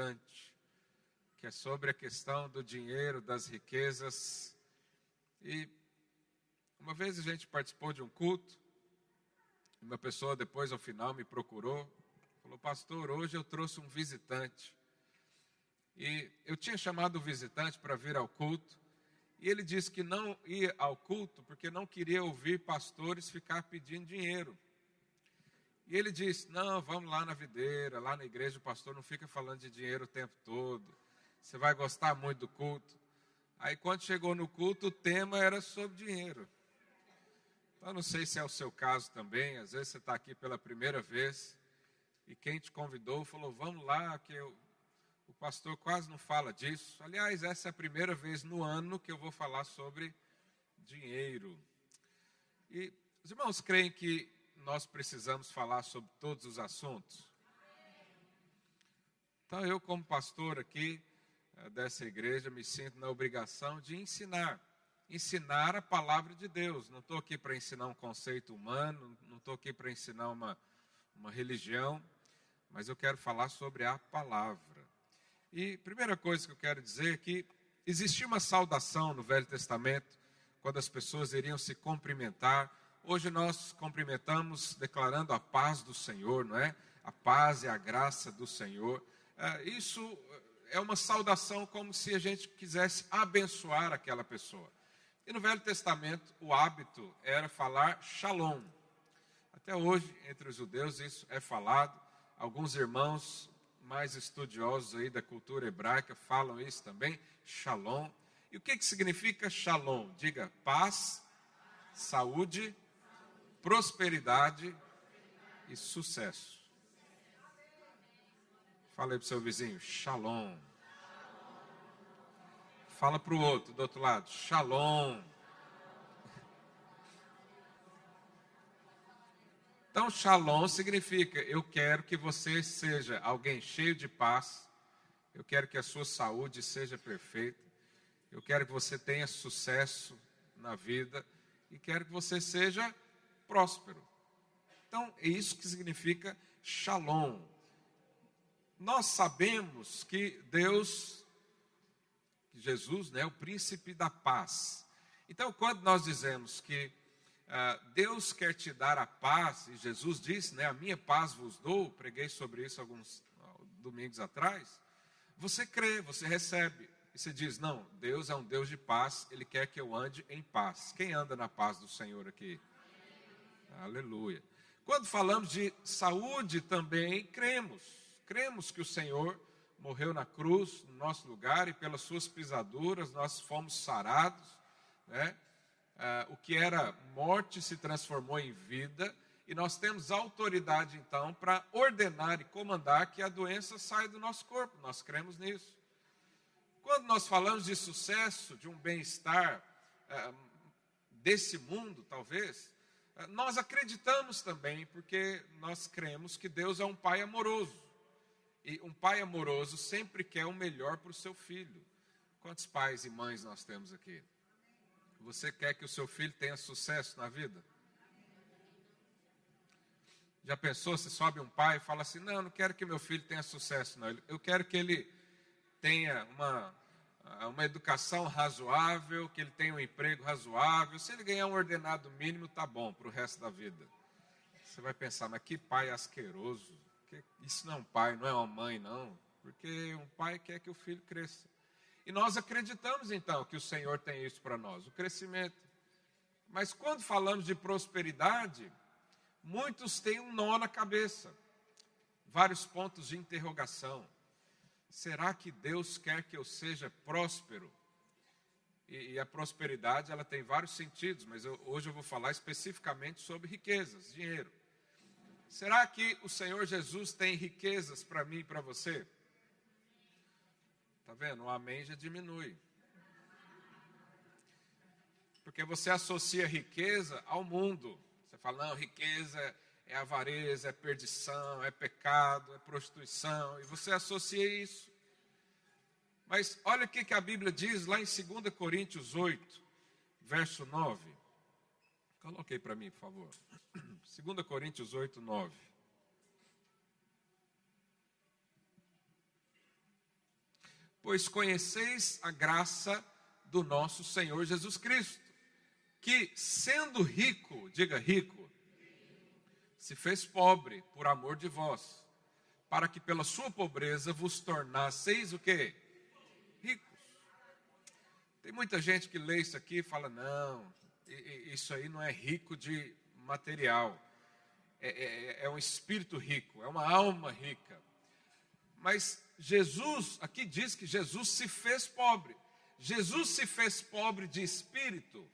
importante, que é sobre a questão do dinheiro, das riquezas. E uma vez a gente participou de um culto, uma pessoa depois ao final me procurou, falou: "Pastor, hoje eu trouxe um visitante". E eu tinha chamado o visitante para vir ao culto, e ele disse que não ia ao culto porque não queria ouvir pastores ficar pedindo dinheiro. E ele disse: Não, vamos lá na videira, lá na igreja o pastor não fica falando de dinheiro o tempo todo. Você vai gostar muito do culto. Aí quando chegou no culto, o tema era sobre dinheiro. Então, não sei se é o seu caso também. Às vezes você está aqui pela primeira vez e quem te convidou falou: Vamos lá, que eu o pastor quase não fala disso. Aliás, essa é a primeira vez no ano que eu vou falar sobre dinheiro. E os irmãos creem que nós precisamos falar sobre todos os assuntos? Então, eu, como pastor aqui eh, dessa igreja, me sinto na obrigação de ensinar. Ensinar a palavra de Deus. Não estou aqui para ensinar um conceito humano, não estou aqui para ensinar uma, uma religião, mas eu quero falar sobre a palavra. E primeira coisa que eu quero dizer é que existia uma saudação no Velho Testamento, quando as pessoas iriam se cumprimentar. Hoje nós cumprimentamos declarando a paz do Senhor, não é? A paz e a graça do Senhor. É, isso é uma saudação como se a gente quisesse abençoar aquela pessoa. E no Velho Testamento, o hábito era falar shalom. Até hoje, entre os judeus, isso é falado. Alguns irmãos mais estudiosos aí da cultura hebraica falam isso também, shalom. E o que, que significa shalom? Diga paz, saúde, prosperidade e sucesso. Fala aí para o seu vizinho, shalom. Fala para o outro, do outro lado, shalom. Então, shalom significa: eu quero que você seja alguém cheio de paz, eu quero que a sua saúde seja perfeita, eu quero que você tenha sucesso na vida e quero que você seja próspero. Então, é isso que significa shalom. Nós sabemos que Deus, que Jesus, né, é o príncipe da paz. Então, quando nós dizemos que ah, Deus quer te dar a paz, e Jesus disse, né, a minha paz vos dou, preguei sobre isso alguns domingos atrás. Você crê, você recebe, e você diz: Não, Deus é um Deus de paz, Ele quer que eu ande em paz. Quem anda na paz do Senhor aqui? Aleluia. Quando falamos de saúde também, cremos. Cremos que o Senhor morreu na cruz, no nosso lugar, e pelas suas pisaduras nós fomos sarados, né? ah, o que era morte se transformou em vida, e nós temos autoridade então para ordenar e comandar que a doença saia do nosso corpo, nós cremos nisso. Quando nós falamos de sucesso, de um bem-estar ah, desse mundo, talvez, nós acreditamos também, porque nós cremos que Deus é um pai amoroso. E um pai amoroso sempre quer o melhor para o seu filho. Quantos pais e mães nós temos aqui? Você quer que o seu filho tenha sucesso na vida? Já pensou se sobe um pai e fala assim: Não, não quero que meu filho tenha sucesso, não. Eu quero que ele tenha uma, uma educação razoável, que ele tenha um emprego razoável. Se ele ganhar um ordenado mínimo, tá bom para o resto da vida. Você vai pensar, mas que pai asqueroso. Isso não é um pai, não é uma mãe, não. Porque um pai quer que o filho cresça. E nós acreditamos então que o Senhor tem isso para nós, o crescimento. Mas quando falamos de prosperidade, muitos têm um nó na cabeça, vários pontos de interrogação. Será que Deus quer que eu seja próspero? E, e a prosperidade ela tem vários sentidos, mas eu, hoje eu vou falar especificamente sobre riquezas, dinheiro. Será que o Senhor Jesus tem riquezas para mim e para você? Está vendo? O amém já diminui. Porque você associa riqueza ao mundo. Você fala, não, riqueza é avareza, é perdição, é pecado, é prostituição. E você associa isso. Mas olha o que a Bíblia diz lá em 2 Coríntios 8, verso 9. Coloquei para mim, por favor. 2 Coríntios 8, 9. pois conheceis a graça do nosso Senhor Jesus Cristo, que, sendo rico, diga rico, se fez pobre por amor de vós, para que pela sua pobreza vos tornasseis o quê? Ricos. Tem muita gente que lê isso aqui e fala: não, isso aí não é rico de material, é, é, é um espírito rico, é uma alma rica. Mas Jesus, aqui diz que Jesus se fez pobre. Jesus se fez pobre de espírito?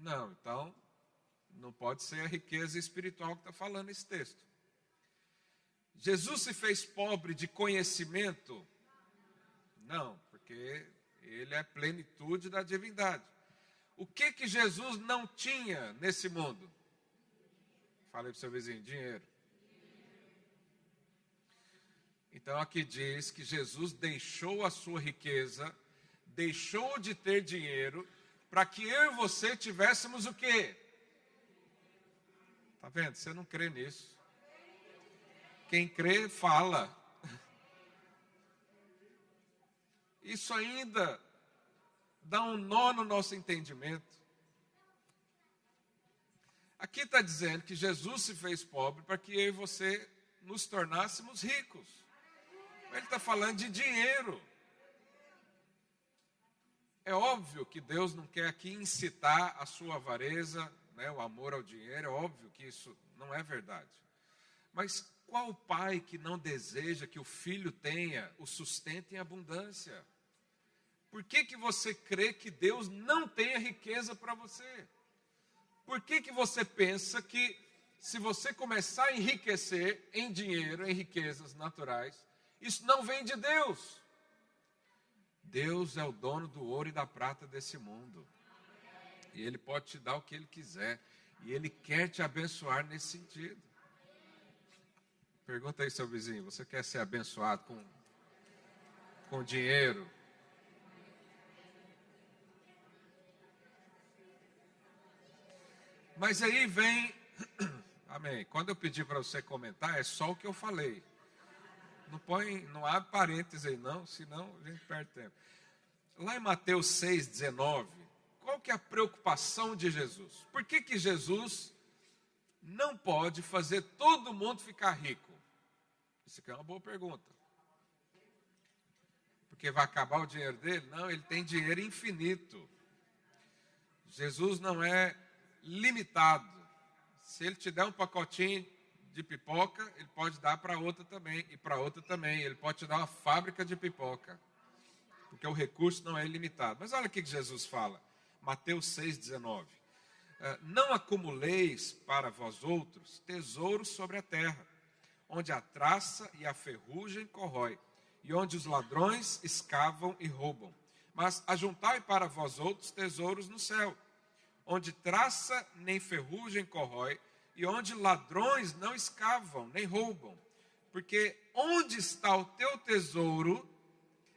Não, então não pode ser a riqueza espiritual que está falando esse texto. Jesus se fez pobre de conhecimento? Não, porque ele é plenitude da divindade. O que que Jesus não tinha nesse mundo? Falei para o seu vizinho, dinheiro. Então aqui diz que Jesus deixou a sua riqueza, deixou de ter dinheiro, para que eu e você tivéssemos o quê? Tá vendo? Você não crê nisso. Quem crê, fala. Isso ainda dá um nó no nosso entendimento. Aqui está dizendo que Jesus se fez pobre para que eu e você nos tornássemos ricos. Ele está falando de dinheiro. É óbvio que Deus não quer aqui incitar a sua avareza, né, o amor ao dinheiro, é óbvio que isso não é verdade. Mas qual pai que não deseja que o filho tenha o sustento em abundância? Por que, que você crê que Deus não tem riqueza para você? Por que, que você pensa que se você começar a enriquecer em dinheiro, em riquezas naturais, isso não vem de Deus? Deus é o dono do ouro e da prata desse mundo. E Ele pode te dar o que Ele quiser. E Ele quer te abençoar nesse sentido. Pergunta aí, seu vizinho: você quer ser abençoado com, com dinheiro? Mas aí vem, amém. Quando eu pedi para você comentar, é só o que eu falei. Não põe, não abre parênteses aí não, senão a gente perde tempo. Lá em Mateus 6, 19, qual que é a preocupação de Jesus? Por que, que Jesus não pode fazer todo mundo ficar rico? Isso aqui é uma boa pergunta. Porque vai acabar o dinheiro dele? Não, ele tem dinheiro infinito. Jesus não é limitado. Se ele te der um pacotinho de pipoca, ele pode dar para outra também, e para outra também. Ele pode te dar uma fábrica de pipoca, porque o recurso não é ilimitado. Mas olha o que Jesus fala, Mateus 6,19. Ah, não acumuleis para vós outros tesouros sobre a terra, onde a traça e a ferrugem corrói, e onde os ladrões escavam e roubam. Mas ajuntai para vós outros tesouros no céu, onde traça nem ferrugem corrói, e onde ladrões não escavam nem roubam. Porque onde está o teu tesouro,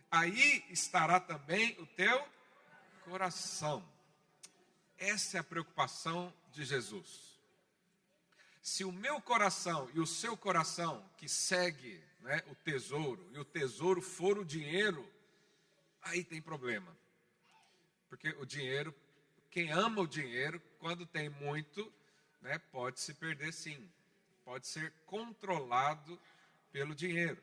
aí estará também o teu coração. Essa é a preocupação de Jesus. Se o meu coração e o seu coração, que segue né, o tesouro, e o tesouro for o dinheiro, aí tem problema. Porque o dinheiro quem ama o dinheiro, quando tem muito, né, pode se perder sim. Pode ser controlado pelo dinheiro.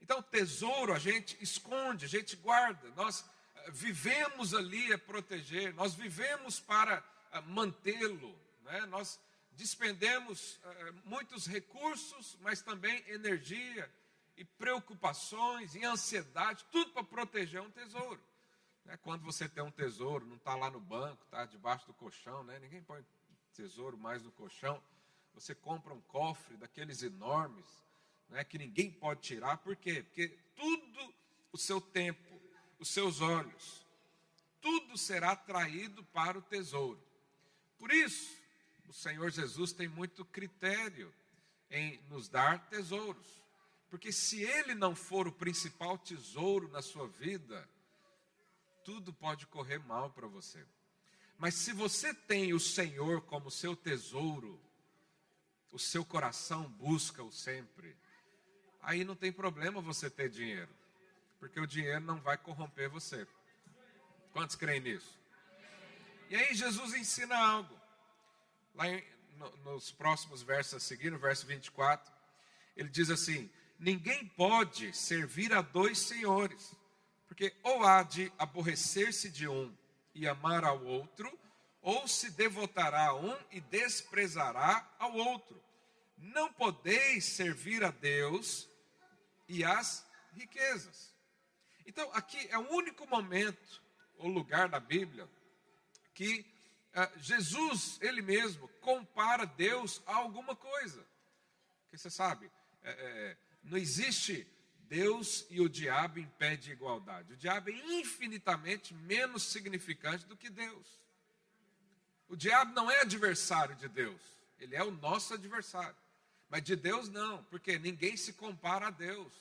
Então, tesouro a gente esconde, a gente guarda. Nós vivemos ali a proteger, nós vivemos para eh, mantê-lo. Né? Nós despendemos uh, muitos recursos, mas também energia e preocupações e ansiedade, tudo para proteger um tesouro. É quando você tem um tesouro, não está lá no banco, está debaixo do colchão, né? ninguém põe tesouro mais no colchão. Você compra um cofre daqueles enormes, né, que ninguém pode tirar. Por quê? Porque tudo o seu tempo, os seus olhos, tudo será traído para o tesouro. Por isso, o Senhor Jesus tem muito critério em nos dar tesouros. Porque se ele não for o principal tesouro na sua vida, tudo pode correr mal para você. Mas se você tem o Senhor como seu tesouro, o seu coração busca-o sempre, aí não tem problema você ter dinheiro. Porque o dinheiro não vai corromper você. Quantos creem nisso? E aí Jesus ensina algo. Lá em, no, nos próximos versos a seguir, no verso 24, ele diz assim: Ninguém pode servir a dois senhores, porque ou há de aborrecer-se de um e amar ao outro, ou se devotará a um e desprezará ao outro. Não podeis servir a Deus e às riquezas. Então, aqui é o único momento ou lugar da Bíblia que ah, Jesus, ele mesmo, compara Deus a alguma coisa. Porque você sabe, é, é, não existe Deus e o diabo em pé de igualdade. O diabo é infinitamente menos significante do que Deus. O diabo não é adversário de Deus, ele é o nosso adversário. Mas de Deus não, porque ninguém se compara a Deus.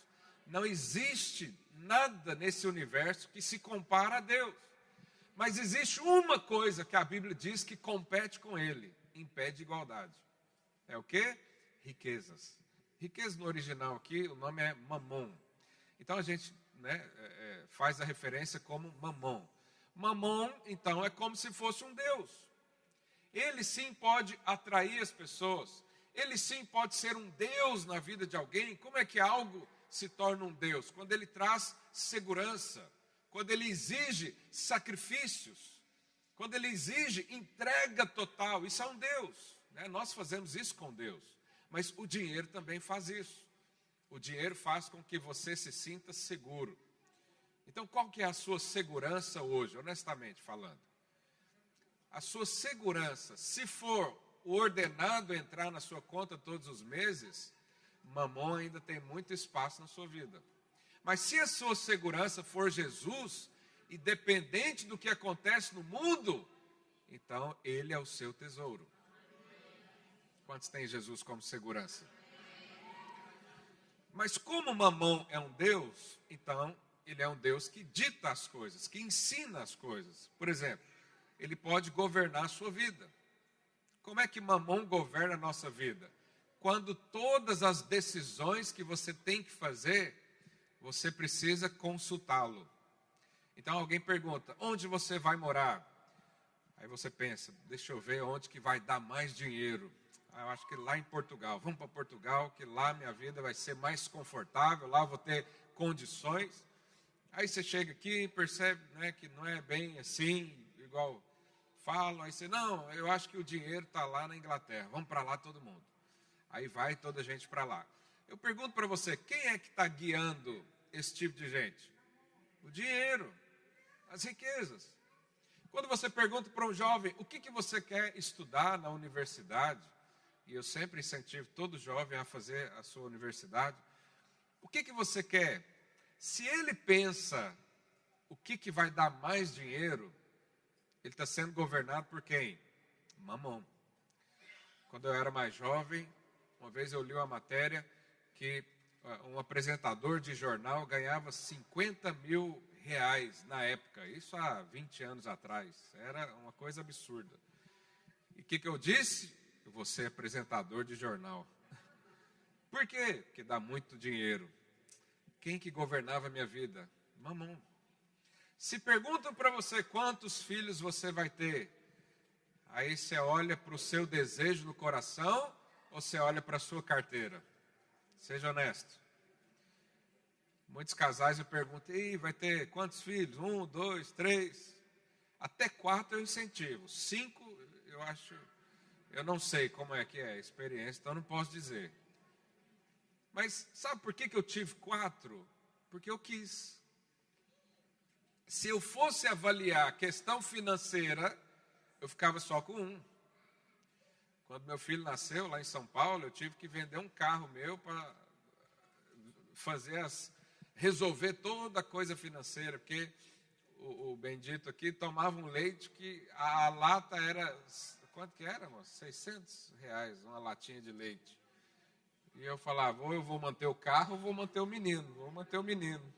Não existe nada nesse universo que se compara a Deus. Mas existe uma coisa que a Bíblia diz que compete com ele, em pé de igualdade. É o que? Riquezas. Riqueza no original aqui, o nome é mamon. Então a gente né, é, é faz a referência como mamon. Mamon, então, é como se fosse um Deus. Ele sim pode atrair as pessoas. Ele sim pode ser um Deus na vida de alguém. Como é que algo se torna um Deus? Quando ele traz segurança, quando ele exige sacrifícios, quando ele exige entrega total. Isso é um Deus. Né? Nós fazemos isso com Deus. Mas o dinheiro também faz isso. O dinheiro faz com que você se sinta seguro. Então, qual que é a sua segurança hoje, honestamente falando? a sua segurança, se for ordenado entrar na sua conta todos os meses, mamão ainda tem muito espaço na sua vida. Mas se a sua segurança for Jesus, independente do que acontece no mundo, então ele é o seu tesouro. Quantos tem Jesus como segurança? Mas como mamão é um Deus, então ele é um Deus que dita as coisas, que ensina as coisas. Por exemplo, ele pode governar a sua vida. Como é que mamão governa a nossa vida? Quando todas as decisões que você tem que fazer, você precisa consultá-lo. Então alguém pergunta: onde você vai morar? Aí você pensa: deixa eu ver onde que vai dar mais dinheiro. Ah, eu acho que lá em Portugal. Vamos para Portugal, que lá minha vida vai ser mais confortável, lá vou ter condições. Aí você chega aqui e percebe né, que não é bem assim, igual falam, aí você, não, eu acho que o dinheiro está lá na Inglaterra, vamos para lá todo mundo. Aí vai toda a gente para lá. Eu pergunto para você, quem é que está guiando esse tipo de gente? O dinheiro, as riquezas. Quando você pergunta para um jovem, o que, que você quer estudar na universidade? E eu sempre incentivo todo jovem a fazer a sua universidade. O que, que você quer? Se ele pensa o que, que vai dar mais dinheiro, ele está sendo governado por quem? Mamão. Quando eu era mais jovem, uma vez eu li uma matéria que um apresentador de jornal ganhava 50 mil reais na época, isso há 20 anos atrás, era uma coisa absurda. E o que, que eu disse? Vou ser apresentador de jornal. Por quê? Porque dá muito dinheiro. Quem que governava a minha vida? Mamão. Se perguntam para você quantos filhos você vai ter, aí você olha para o seu desejo no coração ou você olha para a sua carteira? Seja honesto. Muitos casais eu pergunto, e vai ter quantos filhos? Um, dois, três? Até quatro eu incentivo. Cinco, eu acho, eu não sei como é que é a experiência, então não posso dizer. Mas sabe por que, que eu tive quatro? Porque eu quis se eu fosse avaliar a questão financeira, eu ficava só com um. Quando meu filho nasceu lá em São Paulo, eu tive que vender um carro meu para fazer as resolver toda a coisa financeira, porque o, o, bendito aqui tomava um leite que a, lata era quanto que era, moço? 600 reais uma latinha de leite. E eu falava, ou eu vou manter o carro, ou vou manter o menino, vou manter o menino.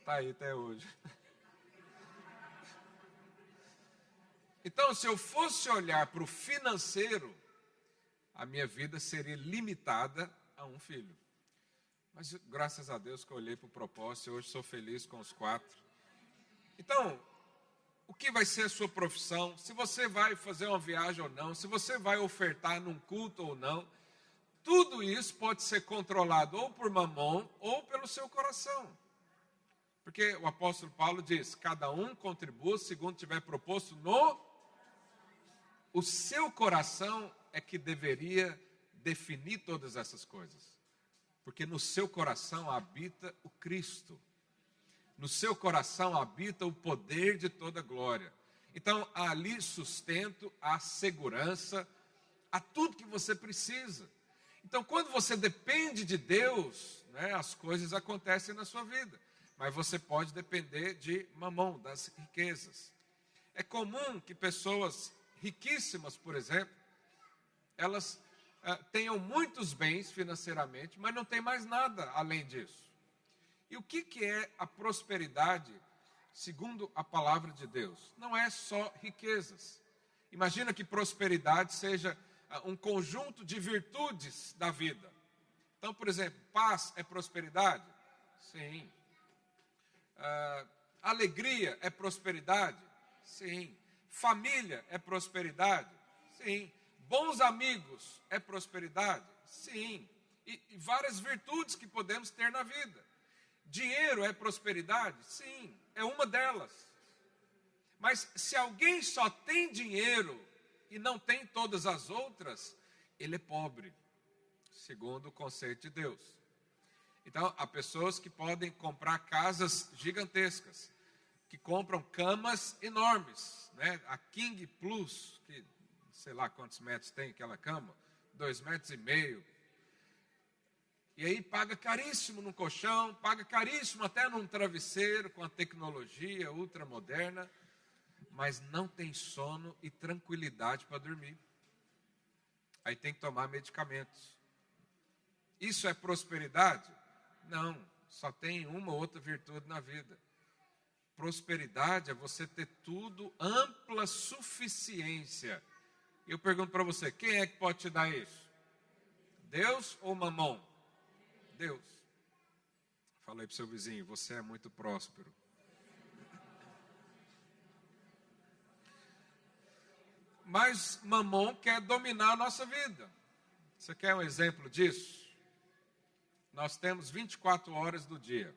Está aí até hoje. Então, se eu fosse olhar para o financeiro, a minha vida seria limitada a um filho. Mas graças a Deus que eu olhei para o propósito e hoje sou feliz com os quatro. Então, o que vai ser a sua profissão, se você vai fazer uma viagem ou não, se você vai ofertar num culto ou não, tudo isso pode ser controlado ou por mamon ou pelo seu coração. Porque o apóstolo Paulo diz: cada um contribua segundo tiver proposto no. O seu coração é que deveria definir todas essas coisas. Porque no seu coração habita o Cristo. No seu coração habita o poder de toda glória. Então, ali sustento a segurança, a tudo que você precisa. Então, quando você depende de Deus, né, as coisas acontecem na sua vida. Mas você pode depender de mamão, das riquezas. É comum que pessoas riquíssimas, por exemplo, elas uh, tenham muitos bens financeiramente, mas não tem mais nada além disso. E o que, que é a prosperidade, segundo a palavra de Deus? Não é só riquezas. Imagina que prosperidade seja uh, um conjunto de virtudes da vida. Então, por exemplo, paz é prosperidade? Sim. Uh, alegria é prosperidade? Sim. Família é prosperidade? Sim. Bons amigos é prosperidade? Sim. E, e várias virtudes que podemos ter na vida. Dinheiro é prosperidade? Sim, é uma delas. Mas se alguém só tem dinheiro e não tem todas as outras, ele é pobre, segundo o conceito de Deus. Então, há pessoas que podem comprar casas gigantescas, que compram camas enormes, né? A King Plus, que sei lá quantos metros tem aquela cama, dois metros e meio. E aí paga caríssimo no colchão, paga caríssimo até num travesseiro com a tecnologia ultramoderna, mas não tem sono e tranquilidade para dormir. Aí tem que tomar medicamentos. Isso é prosperidade? Não, só tem uma ou outra virtude na vida. Prosperidade é você ter tudo, ampla suficiência eu pergunto para você: quem é que pode te dar isso? Deus ou mamão? Deus. Falei para o seu vizinho: você é muito próspero. Mas mamão quer dominar a nossa vida. Você quer um exemplo disso? Nós temos 24 horas do dia.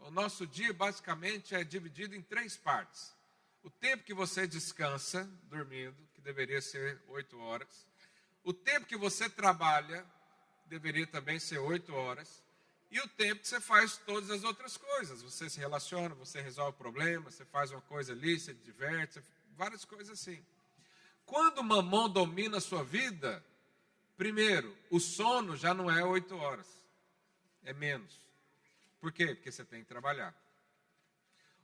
O nosso dia basicamente é dividido em três partes. O tempo que você descansa dormindo, que deveria ser oito horas. O tempo que você trabalha deveria também ser oito horas. E o tempo que você faz todas as outras coisas. Você se relaciona, você resolve problemas, você faz uma coisa ali, você diverte, várias coisas assim. Quando o mamão domina a sua vida, primeiro, o sono já não é oito horas, é menos. Por quê? Porque você tem que trabalhar.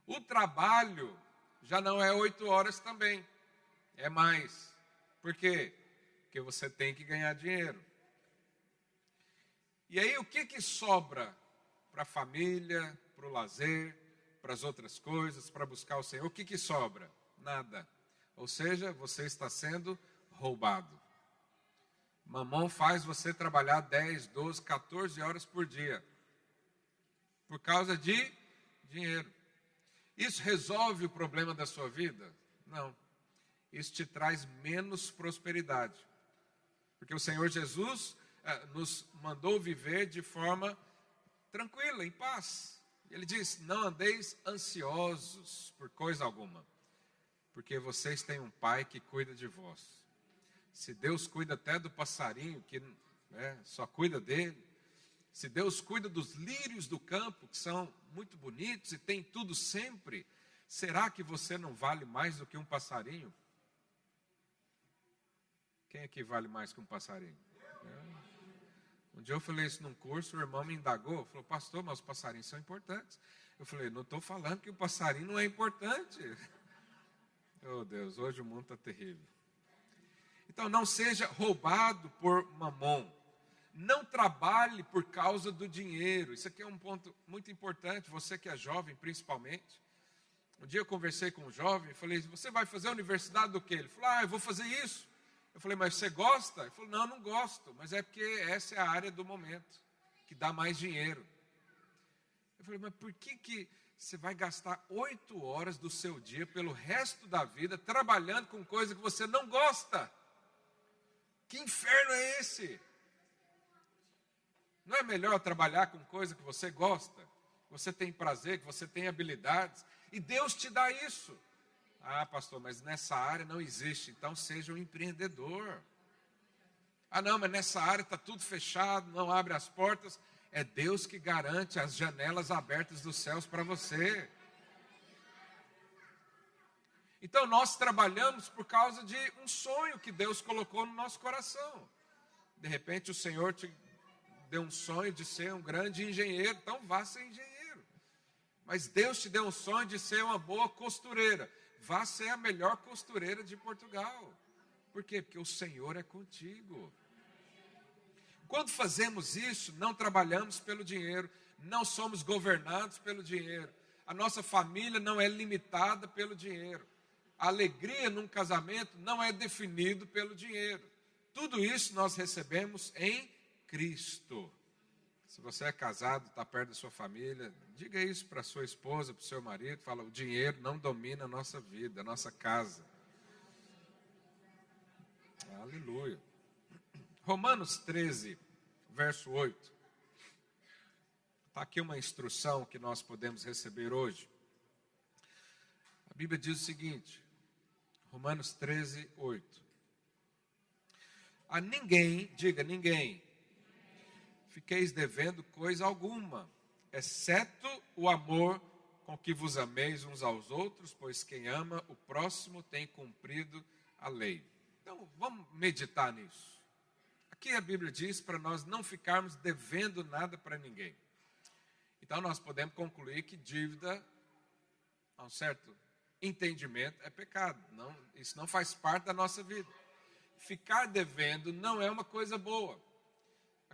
O trabalho já não é oito horas também é mais. Por quê? Porque você tem que ganhar dinheiro. E aí o que, que sobra para a família, para o lazer, para as outras coisas, para buscar o Senhor? O que, que sobra? Nada. Ou seja, você está sendo roubado. Mamão faz você trabalhar 10, 12, 14 horas por dia. Por causa de dinheiro. Isso resolve o problema da sua vida? Não isso te traz menos prosperidade. Porque o Senhor Jesus eh, nos mandou viver de forma tranquila, em paz. Ele diz: Não andeis ansiosos por coisa alguma, porque vocês têm um Pai que cuida de vós. Se Deus cuida até do passarinho, que né, só cuida dele, se Deus cuida dos lírios do campo, que são muito bonitos e tem tudo sempre, será que você não vale mais do que um passarinho? Quem aqui vale mais que um passarinho? É. Um dia eu falei isso num curso, o irmão me indagou, falou, pastor, mas os passarinhos são importantes. Eu falei, não estou falando que o passarinho não é importante. Oh Deus, hoje o mundo está terrível. Então não seja roubado por mamon. Não trabalhe por causa do dinheiro. Isso aqui é um ponto muito importante, você que é jovem principalmente. Um dia eu conversei com um jovem e falei, você vai fazer a universidade do quê? Ele falou, ah, eu vou fazer isso. Eu falei, mas você gosta? Ele falou, não, não gosto, mas é porque essa é a área do momento. que dá mais dinheiro. Eu falei, mas por que, que você vai gastar oito horas do seu dia pelo resto da vida trabalhando com coisa que você não gosta? Que inferno é esse? Não é melhor trabalhar com coisa que você gosta, que você tem prazer, que você tem habilidades, e Deus te dá isso. Ah, pastor, mas nessa área não existe, então seja um empreendedor. Ah, não, mas nessa área está tudo fechado, não abre as portas. É Deus que garante as janelas abertas dos céus para você. Então nós trabalhamos por causa de um sonho que Deus colocou no nosso coração. De repente o Senhor te deu um sonho de ser um grande engenheiro, então vá ser engenheiro. Mas Deus te deu um sonho de ser uma boa costureira, vá ser a melhor costureira de Portugal. Por quê? Porque o Senhor é contigo. Quando fazemos isso, não trabalhamos pelo dinheiro, não somos governados pelo dinheiro. A nossa família não é limitada pelo dinheiro. A alegria num casamento não é definido pelo dinheiro. Tudo isso nós recebemos em Cristo. Se você é casado, está perto da sua família, diga isso para sua esposa, para o seu marido. Fala: o dinheiro não domina a nossa vida, a nossa casa. Aleluia. Romanos 13, verso 8. Está aqui uma instrução que nós podemos receber hoje. A Bíblia diz o seguinte, Romanos 13, 8. A ninguém, diga ninguém, fiqueis devendo coisa alguma, exceto o amor com que vos ameis uns aos outros, pois quem ama o próximo tem cumprido a lei. Então, vamos meditar nisso. Aqui a Bíblia diz para nós não ficarmos devendo nada para ninguém. Então, nós podemos concluir que dívida, a um certo entendimento, é pecado. Não, isso não faz parte da nossa vida. Ficar devendo não é uma coisa boa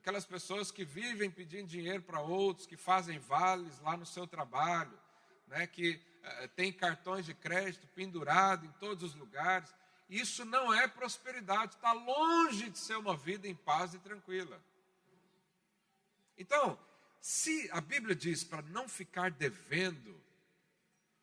aquelas pessoas que vivem pedindo dinheiro para outros, que fazem vales lá no seu trabalho, né, que uh, tem cartões de crédito pendurado em todos os lugares. Isso não é prosperidade, está longe de ser uma vida em paz e tranquila. Então, se a Bíblia diz para não ficar devendo,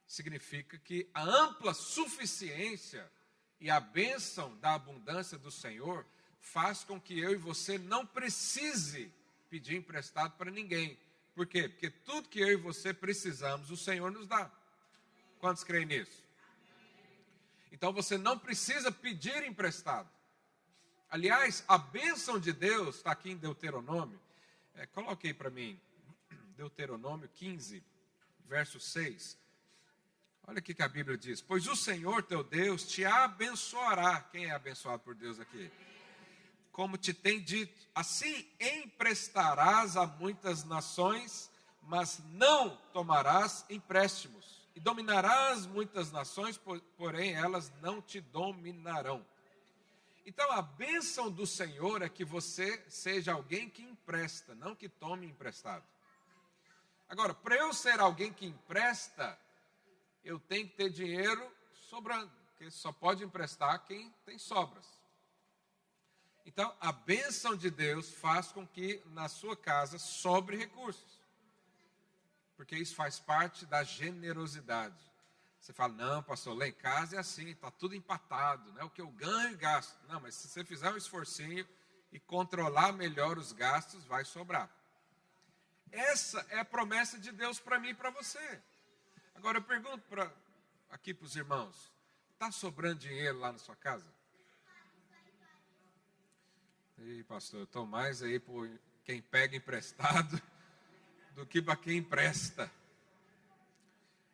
significa que a ampla suficiência e a bênção da abundância do Senhor faz com que eu e você não precise pedir emprestado para ninguém. Por quê? Porque tudo que eu e você precisamos, o Senhor nos dá. Quantos creem nisso? Então você não precisa pedir emprestado. Aliás, a bênção de Deus está aqui em Deuteronômio. É, coloque aí para mim, Deuteronômio 15, verso 6. Olha o que a Bíblia diz: Pois o Senhor teu Deus te abençoará. Quem é abençoado por Deus aqui? Como te tem dito, assim emprestarás a muitas nações, mas não tomarás empréstimos, e dominarás muitas nações, porém elas não te dominarão. Então a bênção do Senhor é que você seja alguém que empresta, não que tome emprestado. Agora, para eu ser alguém que empresta, eu tenho que ter dinheiro sobrando, porque só pode emprestar quem tem sobras. Então, a bênção de Deus faz com que na sua casa sobre recursos. Porque isso faz parte da generosidade. Você fala, não, pastor, lá em casa é assim, está tudo empatado, né? o que eu ganho e gasto. Não, mas se você fizer um esforcinho e controlar melhor os gastos, vai sobrar. Essa é a promessa de Deus para mim e para você. Agora eu pergunto pra, aqui para os irmãos: está sobrando dinheiro lá na sua casa? Ei, pastor, eu estou mais aí por quem pega emprestado do que para quem empresta.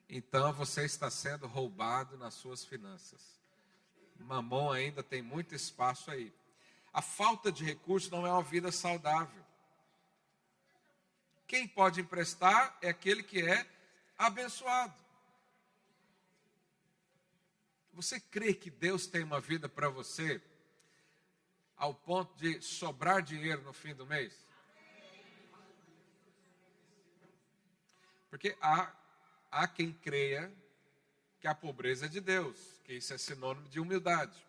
Então você está sendo roubado nas suas finanças. Mamão ainda tem muito espaço aí. A falta de recursos não é uma vida saudável. Quem pode emprestar é aquele que é abençoado. Você crê que Deus tem uma vida para você ao ponto de sobrar dinheiro no fim do mês? Porque há, há quem creia que a pobreza é de Deus, que isso é sinônimo de humildade.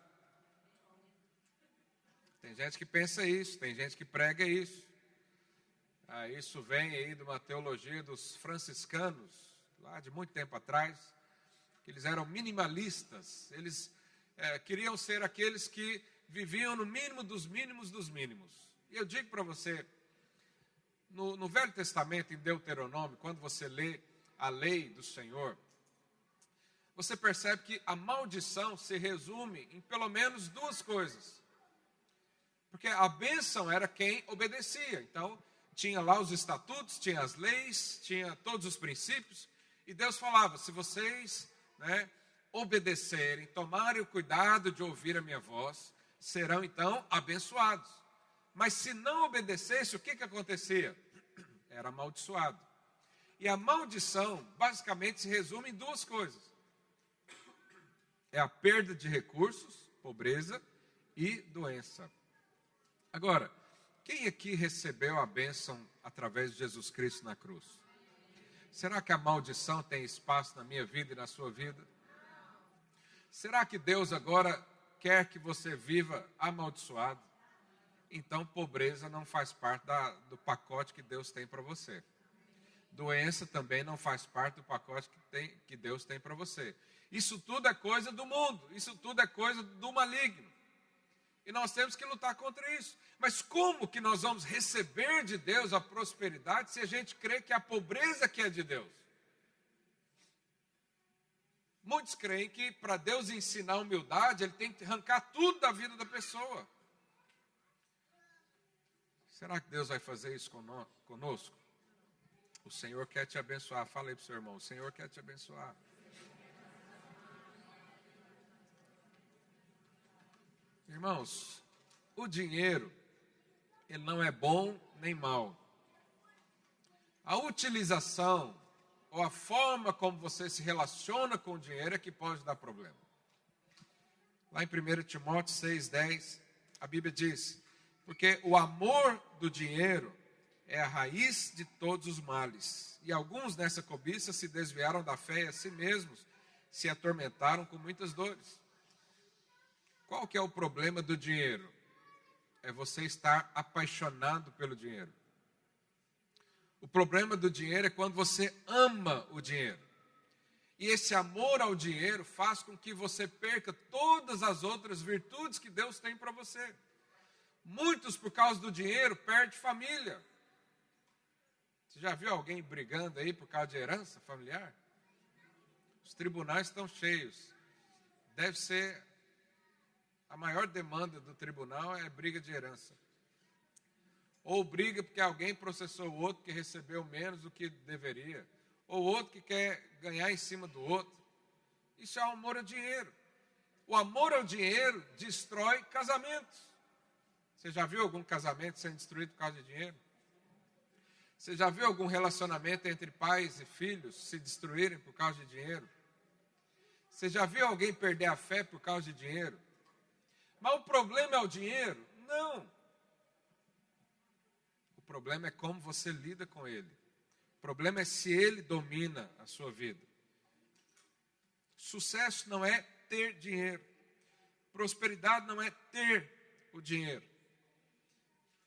Tem gente que pensa isso, tem gente que prega isso. Ah, isso vem aí de uma teologia dos franciscanos, lá de muito tempo atrás, que eles eram minimalistas, eles é, queriam ser aqueles que viviam no mínimo dos mínimos dos mínimos. E eu digo para você, no, no Velho Testamento, em Deuteronômio, quando você lê a lei do Senhor, você percebe que a maldição se resume em pelo menos duas coisas. Porque a bênção era quem obedecia. Então, tinha lá os estatutos, tinha as leis, tinha todos os princípios, e Deus falava: se vocês né, obedecerem, tomarem o cuidado de ouvir a minha voz, serão então abençoados. Mas se não obedecesse, o que, que acontecia? Era amaldiçoado. E a maldição basicamente se resume em duas coisas: é a perda de recursos, pobreza e doença. Agora, quem aqui recebeu a bênção através de Jesus Cristo na cruz? Será que a maldição tem espaço na minha vida e na sua vida? Será que Deus agora quer que você viva amaldiçoado? Então, pobreza não faz parte da, do pacote que Deus tem para você. Doença também não faz parte do pacote que, tem, que Deus tem para você. Isso tudo é coisa do mundo, isso tudo é coisa do maligno. E nós temos que lutar contra isso. Mas como que nós vamos receber de Deus a prosperidade se a gente crê que a pobreza que é de Deus? Muitos creem que para Deus ensinar humildade, ele tem que arrancar tudo da vida da pessoa. Será que Deus vai fazer isso conosco? O Senhor quer te abençoar. Fala aí para o seu irmão: o Senhor quer te abençoar. Irmãos, o dinheiro, ele não é bom nem mal. A utilização ou a forma como você se relaciona com o dinheiro é que pode dar problema. Lá em 1 Timóteo 6,10, a Bíblia diz: Porque o amor do dinheiro é a raiz de todos os males. E alguns nessa cobiça se desviaram da fé e a si mesmos se atormentaram com muitas dores. Qual que é o problema do dinheiro? É você estar apaixonado pelo dinheiro. O problema do dinheiro é quando você ama o dinheiro. E esse amor ao dinheiro faz com que você perca todas as outras virtudes que Deus tem para você. Muitos, por causa do dinheiro, perdem família. Você já viu alguém brigando aí por causa de herança familiar? Os tribunais estão cheios. Deve ser a maior demanda do tribunal é briga de herança. Ou briga porque alguém processou o outro que recebeu menos do que deveria. Ou outro que quer ganhar em cima do outro. Isso é amor ao dinheiro. O amor ao dinheiro destrói casamentos. Você já viu algum casamento sendo destruído por causa de dinheiro? Você já viu algum relacionamento entre pais e filhos se destruírem por causa de dinheiro? Você já viu alguém perder a fé por causa de dinheiro? Mas o problema é o dinheiro? Não problema é como você lida com ele. O problema é se ele domina a sua vida. Sucesso não é ter dinheiro. Prosperidade não é ter o dinheiro.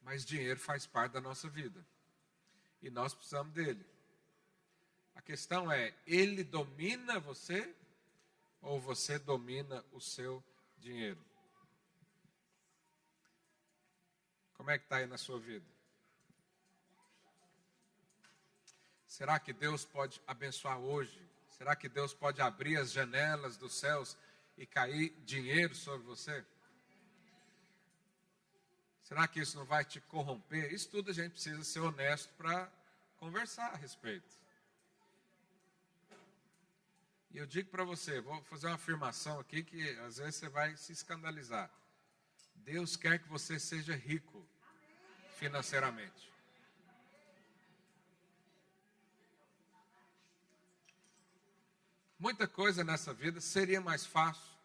Mas dinheiro faz parte da nossa vida. E nós precisamos dele. A questão é: ele domina você ou você domina o seu dinheiro? Como é que está aí na sua vida? Será que Deus pode abençoar hoje? Será que Deus pode abrir as janelas dos céus e cair dinheiro sobre você? Será que isso não vai te corromper? Isso tudo a gente precisa ser honesto para conversar a respeito. E eu digo para você, vou fazer uma afirmação aqui que às vezes você vai se escandalizar. Deus quer que você seja rico financeiramente. Muita coisa nessa vida seria mais fácil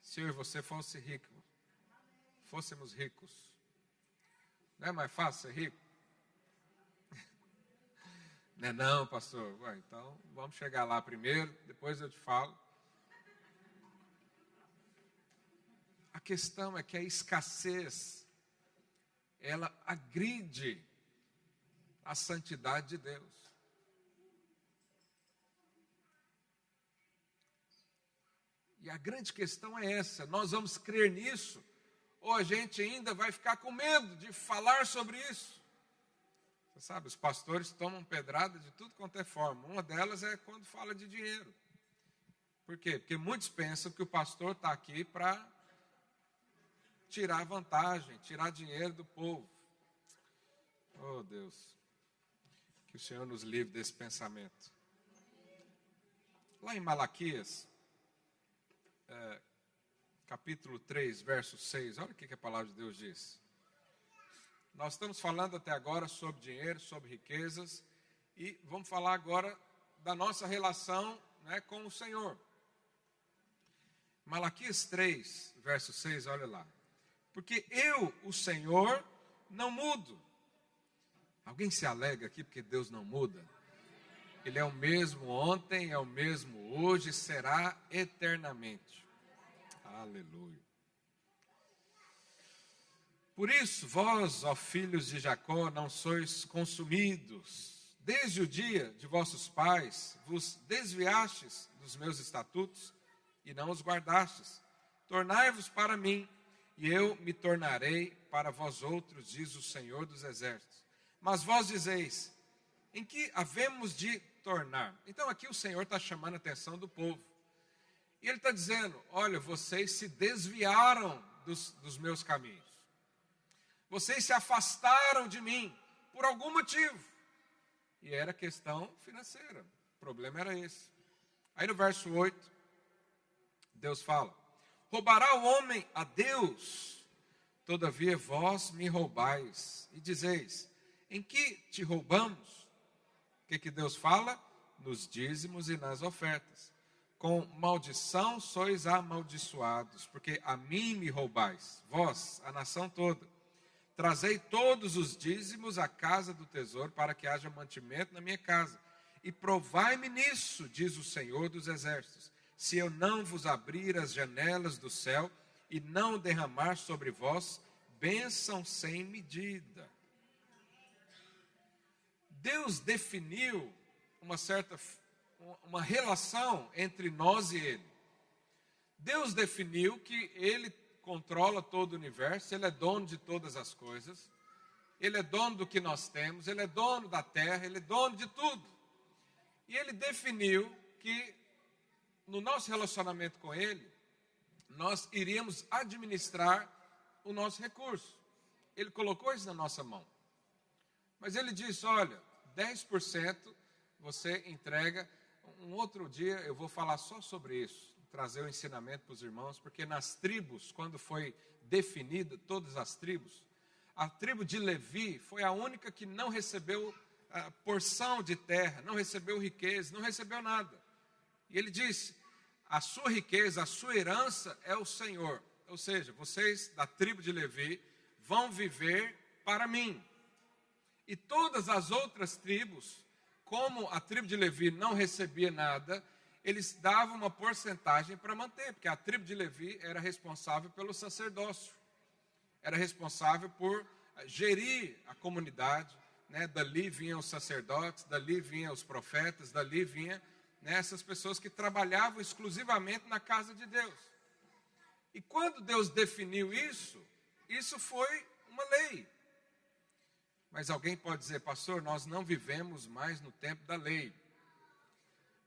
se eu e você fosse rico, fôssemos ricos. Não é mais fácil ser rico? Não é não, pastor. Ué, então vamos chegar lá primeiro, depois eu te falo. A questão é que a escassez ela agride a santidade de Deus. E a grande questão é essa: nós vamos crer nisso, ou a gente ainda vai ficar com medo de falar sobre isso? Você sabe, os pastores tomam pedrada de tudo quanto é forma. Uma delas é quando fala de dinheiro. Por quê? Porque muitos pensam que o pastor está aqui para tirar vantagem, tirar dinheiro do povo. Oh Deus, que o Senhor nos livre desse pensamento. Lá em Malaquias, é, capítulo 3, verso 6, olha o que, que a palavra de Deus diz. Nós estamos falando até agora sobre dinheiro, sobre riquezas, e vamos falar agora da nossa relação né, com o Senhor. Malaquias 3, verso 6, olha lá. Porque eu, o Senhor, não mudo. Alguém se alega aqui porque Deus não muda? Ele é o mesmo ontem, é o mesmo hoje, será eternamente. Aleluia. Por isso, vós, ó filhos de Jacó, não sois consumidos. Desde o dia de vossos pais, vos desviastes dos meus estatutos e não os guardastes. Tornai-vos para mim, e eu me tornarei para vós outros, diz o Senhor dos Exércitos. Mas vós dizeis, em que havemos de Então aqui o Senhor está chamando a atenção do povo. E ele está dizendo: olha, vocês se desviaram dos, dos meus caminhos. Vocês se afastaram de mim por algum motivo. E era questão financeira. O problema era esse. Aí no verso 8, Deus fala: Roubará o homem a Deus, todavia vós me roubais, e dizeis: Em que te roubamos? Que, que Deus fala? Nos dízimos e nas ofertas. Com maldição sois amaldiçoados, porque a mim me roubais, vós, a nação toda. Trazei todos os dízimos à casa do tesouro, para que haja mantimento na minha casa. E provai-me nisso, diz o Senhor dos Exércitos, se eu não vos abrir as janelas do céu e não derramar sobre vós bênção sem medida. Deus definiu uma certa uma relação entre nós e ele. Deus definiu que ele controla todo o universo, ele é dono de todas as coisas. Ele é dono do que nós temos, ele é dono da terra, ele é dono de tudo. E ele definiu que no nosso relacionamento com ele, nós iríamos administrar o nosso recurso. Ele colocou isso na nossa mão. Mas ele disse: olha, 10% você entrega. Um outro dia eu vou falar só sobre isso, trazer o um ensinamento para os irmãos, porque nas tribos, quando foi definida todas as tribos, a tribo de Levi foi a única que não recebeu a porção de terra, não recebeu riqueza, não recebeu nada. E ele disse: a sua riqueza, a sua herança é o Senhor. Ou seja, vocês da tribo de Levi vão viver para mim. E todas as outras tribos, como a tribo de Levi não recebia nada, eles davam uma porcentagem para manter, porque a tribo de Levi era responsável pelo sacerdócio, era responsável por gerir a comunidade. Né? Dali vinham os sacerdotes, dali vinham os profetas, dali vinham né, essas pessoas que trabalhavam exclusivamente na casa de Deus. E quando Deus definiu isso, isso foi uma lei. Mas alguém pode dizer, pastor, nós não vivemos mais no tempo da lei.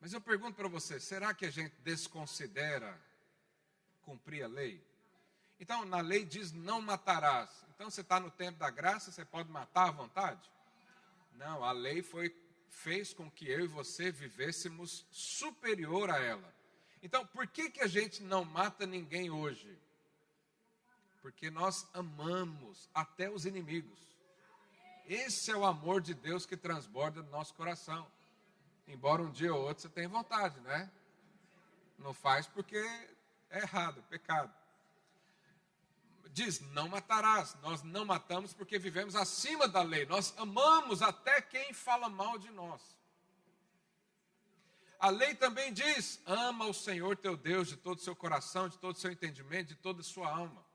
Mas eu pergunto para você, será que a gente desconsidera cumprir a lei? Então, na lei diz não matarás. Então, você está no tempo da graça, você pode matar à vontade? Não, a lei foi fez com que eu e você vivêssemos superior a ela. Então, por que, que a gente não mata ninguém hoje? Porque nós amamos até os inimigos. Esse é o amor de Deus que transborda no nosso coração. Embora um dia ou outro você tenha vontade, né? Não faz porque é errado, é pecado. Diz: não matarás. Nós não matamos porque vivemos acima da lei. Nós amamos até quem fala mal de nós. A lei também diz: ama o Senhor teu Deus de todo o seu coração, de todo o seu entendimento, de toda a sua alma.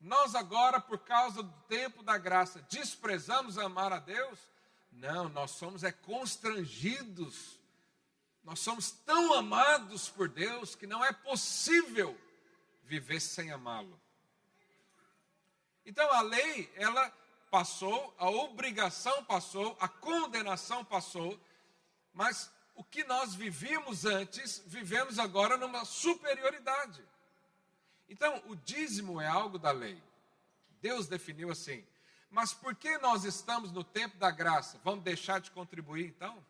Nós agora, por causa do tempo da graça, desprezamos amar a Deus, Não, nós somos é constrangidos. Nós somos tão amados por Deus que não é possível viver sem amá-lo. Então a lei, ela passou, a obrigação passou, a condenação passou, mas o que nós vivíamos antes, vivemos agora numa superioridade. Então, o dízimo é algo da lei. Deus definiu assim. Mas por que nós estamos no tempo da graça? Vamos deixar de contribuir então?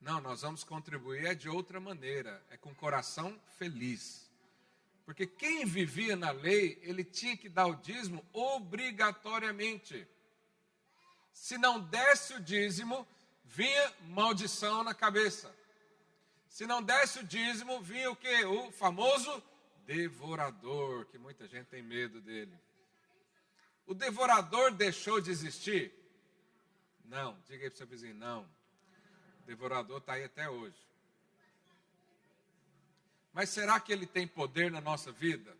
Não, nós vamos contribuir é de outra maneira, é com coração feliz. Porque quem vivia na lei, ele tinha que dar o dízimo obrigatoriamente. Se não desse o dízimo, vinha maldição na cabeça. Se não desse o dízimo, vinha o que? O famoso devorador, que muita gente tem medo dele. O devorador deixou de existir? Não, diga aí para o seu vizinho, não. O devorador está aí até hoje. Mas será que ele tem poder na nossa vida?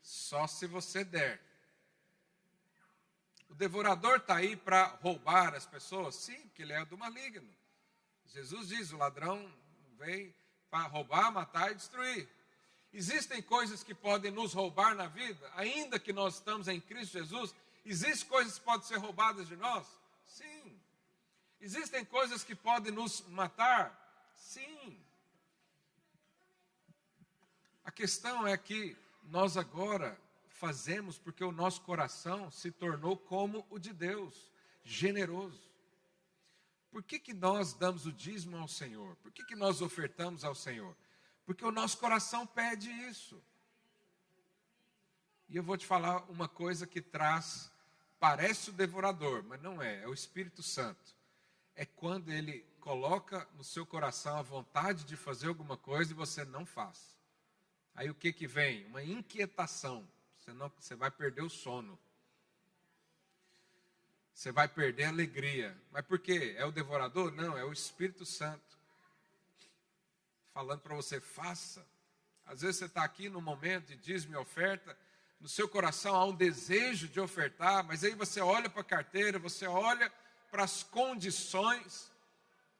Só se você der. O devorador está aí para roubar as pessoas? Sim, porque ele é do maligno. Jesus diz: o ladrão vem para roubar, matar e destruir. Existem coisas que podem nos roubar na vida, ainda que nós estamos em Cristo Jesus. Existem coisas que podem ser roubadas de nós? Sim. Existem coisas que podem nos matar? Sim. A questão é que nós agora fazemos porque o nosso coração se tornou como o de Deus, generoso. Por que, que nós damos o dízimo ao Senhor? Por que, que nós ofertamos ao Senhor? Porque o nosso coração pede isso. E eu vou te falar uma coisa que traz, parece o devorador, mas não é, é o Espírito Santo. É quando ele coloca no seu coração a vontade de fazer alguma coisa e você não faz. Aí o que que vem? Uma inquietação você, não, você vai perder o sono. Você vai perder a alegria. Mas por quê? É o devorador? Não, é o Espírito Santo. Falando para você, faça. Às vezes você está aqui no momento e diz-me oferta, no seu coração há um desejo de ofertar, mas aí você olha para a carteira, você olha para as condições.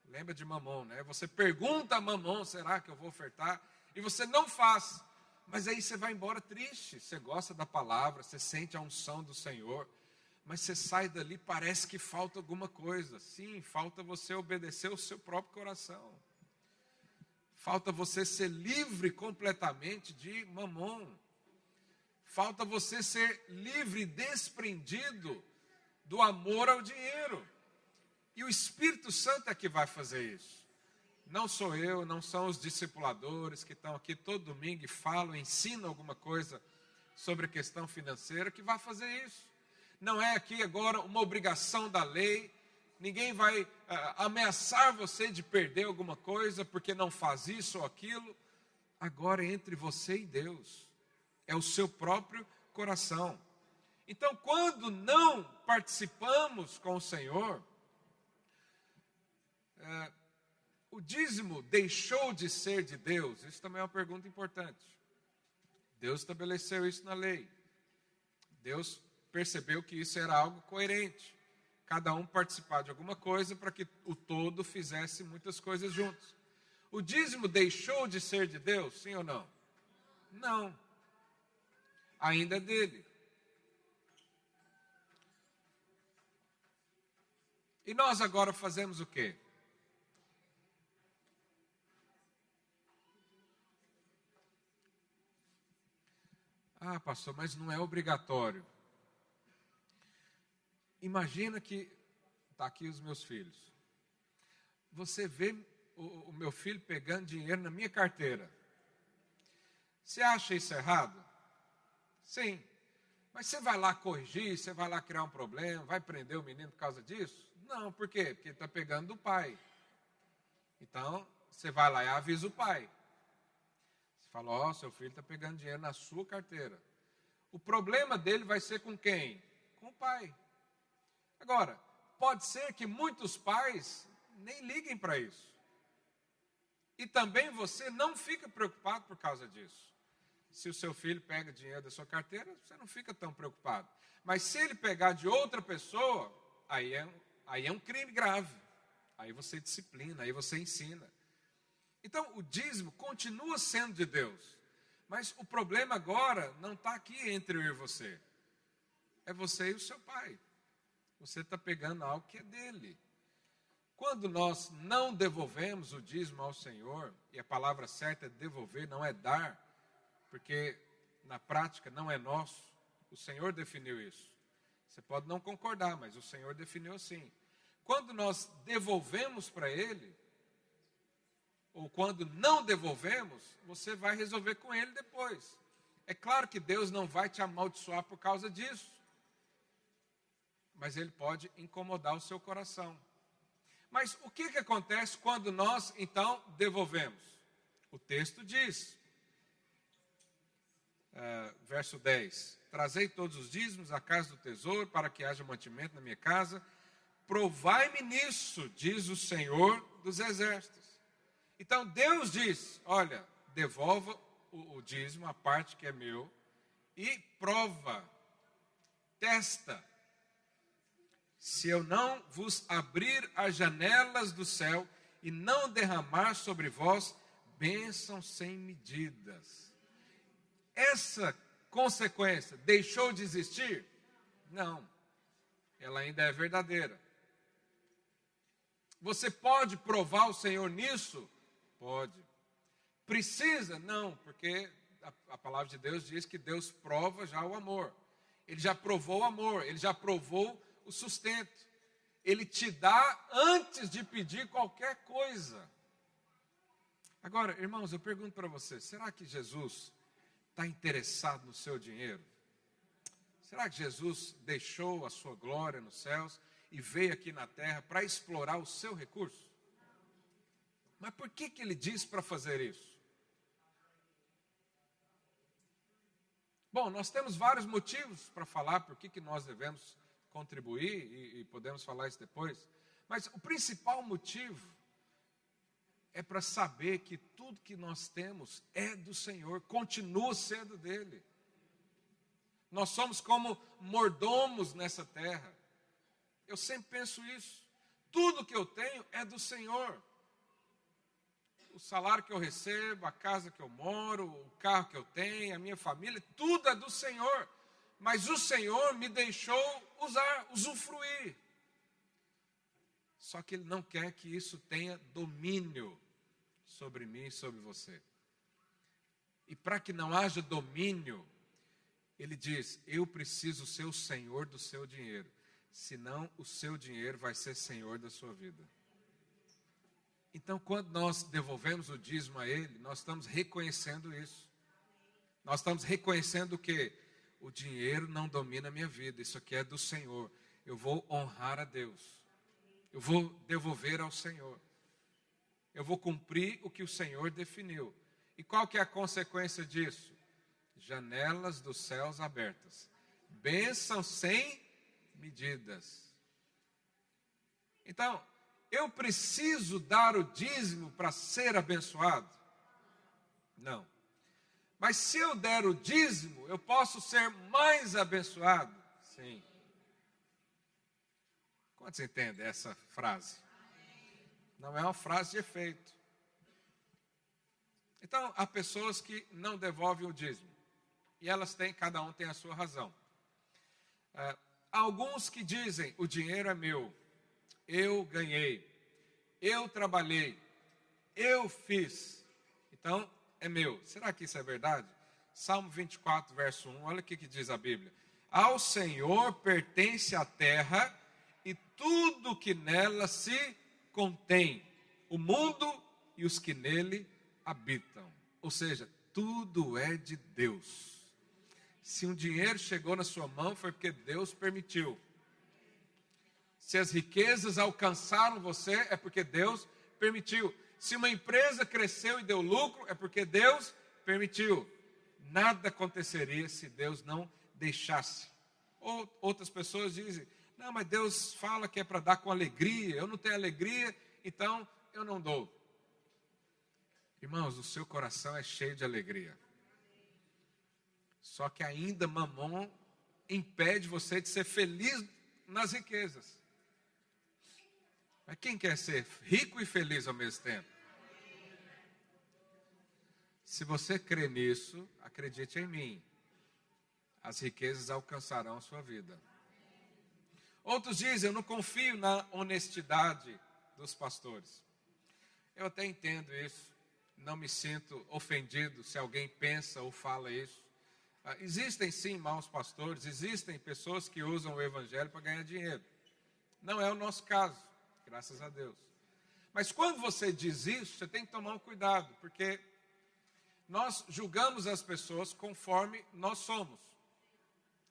Lembra de mamão, né? Você pergunta a mamão, será que eu vou ofertar? E você não faz. Mas aí você vai embora triste. Você gosta da palavra, você sente a unção do Senhor, mas você sai dali, parece que falta alguma coisa. Sim, falta você obedecer o seu próprio coração. Falta você ser livre completamente de mamon. Falta você ser livre, desprendido do amor ao dinheiro. E o Espírito Santo é que vai fazer isso. Não sou eu, não são os discipuladores que estão aqui todo domingo e falam, ensinam alguma coisa sobre a questão financeira que vai fazer isso. Não é aqui agora uma obrigação da lei, ninguém vai uh, ameaçar você de perder alguma coisa porque não faz isso ou aquilo. Agora é entre você e Deus, é o seu próprio coração. Então, quando não participamos com o Senhor, uh, o dízimo deixou de ser de Deus? Isso também é uma pergunta importante. Deus estabeleceu isso na lei. Deus percebeu que isso era algo coerente. Cada um participar de alguma coisa para que o todo fizesse muitas coisas juntos. O dízimo deixou de ser de Deus, sim ou não? Não. Ainda é dele. E nós agora fazemos o quê? Ah, pastor, mas não é obrigatório. Imagina que está aqui os meus filhos. Você vê o, o, meu filho pegando dinheiro na minha carteira. Você acha isso errado? Sim. Mas você vai lá corrigir, você vai lá criar um problema, vai prender o menino por causa disso? Não, por quê? Porque ele está pegando do pai. Então, você vai lá e avisa o pai. Fala, ó, oh, seu filho está pegando dinheiro na sua carteira. O problema dele vai ser com quem? Com o pai. Agora, pode ser que muitos pais nem liguem para isso. E também você não fica preocupado por causa disso. Se o seu filho pega dinheiro da sua carteira, você não fica tão preocupado. Mas se ele pegar de outra pessoa, aí é, aí é um crime grave. Aí você disciplina, aí você ensina. Então, o dízimo continua sendo de Deus. Mas o problema agora não está aqui entre eu e você. É você e o seu pai. Você está pegando algo que é dele. Quando nós não devolvemos o dízimo ao Senhor, e a palavra certa é devolver, não é dar, porque na prática não é nosso, o Senhor definiu isso. Você pode não concordar, mas o Senhor definiu assim. Quando nós devolvemos para Ele, ou quando não devolvemos, você vai resolver com Ele depois. É claro que Deus não vai te amaldiçoar por causa disso, mas Ele pode incomodar o seu coração. Mas o que, que acontece quando nós, então, devolvemos? O texto diz, uh, verso 10: Trazei todos os dízimos à casa do tesouro, para que haja mantimento na minha casa. Provai-me nisso, diz o Senhor dos exércitos. Então Deus diz: Olha, devolva o, o dízimo, a parte que é meu, e prova, testa, se eu não vos abrir as janelas do céu e não derramar sobre vós bênçãos sem medidas. Essa consequência deixou de existir? Não, ela ainda é verdadeira. Você pode provar o Senhor nisso? Pode. Precisa? Não, porque a, a palavra de Deus diz que Deus prova já o amor. Ele já provou o amor, ele já provou o sustento. Ele te dá antes de pedir qualquer coisa. Agora, irmãos, eu pergunto para você: será que Jesus está interessado no seu dinheiro? Será que Jesus deixou a sua glória nos céus e veio aqui na terra para explorar o seu recurso? Mas por que, que ele diz para fazer isso? Bom, nós temos vários motivos para falar por que, que nós devemos contribuir e, e podemos falar isso depois. Mas o principal motivo é para saber que tudo que nós temos é do Senhor, continua sendo dele. Nós somos como mordomos nessa terra. Eu sempre penso isso. Tudo que eu tenho é do Senhor. O salário que eu recebo, a casa que eu moro, o carro que eu tenho, a minha família, tudo é do Senhor mas o Senhor me deixou usar, usufruir. Só que Ele não quer que isso tenha domínio sobre mim e sobre você. E para que não haja domínio, Ele diz: Eu preciso ser o Senhor do seu dinheiro, senão o seu dinheiro vai ser Senhor da sua vida. Então, quando nós devolvemos o dízimo a Ele, nós estamos reconhecendo isso. Nós estamos reconhecendo que? O dinheiro não domina a minha vida, isso aqui é do Senhor. Eu vou honrar a Deus. Eu vou devolver ao Senhor. Eu vou cumprir o que o Senhor definiu. E qual que é a consequência disso? Janelas dos céus abertas. Bênção sem medidas. Então, eu preciso dar o dízimo para ser abençoado? Não. Mas se eu der o dízimo, eu posso ser mais abençoado? Sim. Quantos entendem essa frase? Não é uma frase de efeito. Então, há pessoas que não devolvem o dízimo. E elas têm, cada um tem a sua razão. há alguns que dizem: o dinheiro é meu, eu ganhei, eu trabalhei, eu fiz. Então, é meu. Será que isso é verdade? Salmo 24, verso 1, olha o que, diz a Bíblia. Ao Senhor pertence a terra e tudo que nela se contém, o mundo e os que nele habitam. Ou seja, tudo é de Deus. Se um dinheiro chegou na sua mão, foi porque Deus permitiu. Se as riquezas alcançaram você, é porque Deus permitiu. Se uma empresa cresceu e deu lucro, é porque Deus permitiu. Nada aconteceria se Deus não deixasse. Ou outras pessoas dizem: não, mas Deus fala que é para dar com alegria. Eu não tenho alegria, então eu não dou. Irmãos, o seu coração é cheio de alegria. Só que ainda mamon impede você de ser feliz nas riquezas. Mas quem quer ser rico e feliz ao mesmo tempo? Se você crê nisso, acredite em mim. As riquezas alcançarão a sua vida. Outros dizem: Eu não confio na honestidade dos pastores. Eu até entendo isso. Não me sinto ofendido se alguém pensa ou fala isso. Ah, existem sim maus pastores, existem pessoas que usam o evangelho para ganhar dinheiro. Não é o nosso caso graças a Deus. Mas quando você diz isso, você tem que tomar um cuidado, porque nós julgamos as pessoas conforme nós somos.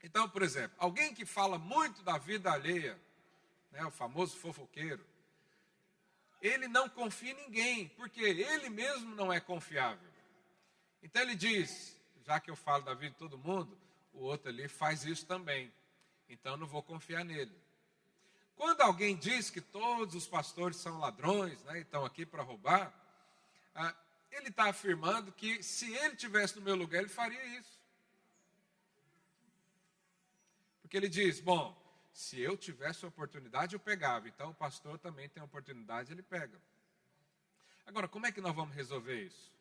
Então, por exemplo, alguém que fala muito da vida alheia, né, o famoso fofoqueiro, ele não confia em ninguém, porque ele mesmo não é confiável. Então ele diz: já que eu falo da vida de todo mundo, o outro ali faz isso também. Então não vou confiar nele. Quando alguém diz que todos os pastores são ladrões, né, e estão aqui para roubar, ah, ele está afirmando que se ele tivesse no meu lugar, ele faria isso. Porque ele diz: bom, se eu tivesse a oportunidade, eu pegava. Então o pastor também tem a oportunidade, ele pega. Agora, como é que nós vamos resolver isso?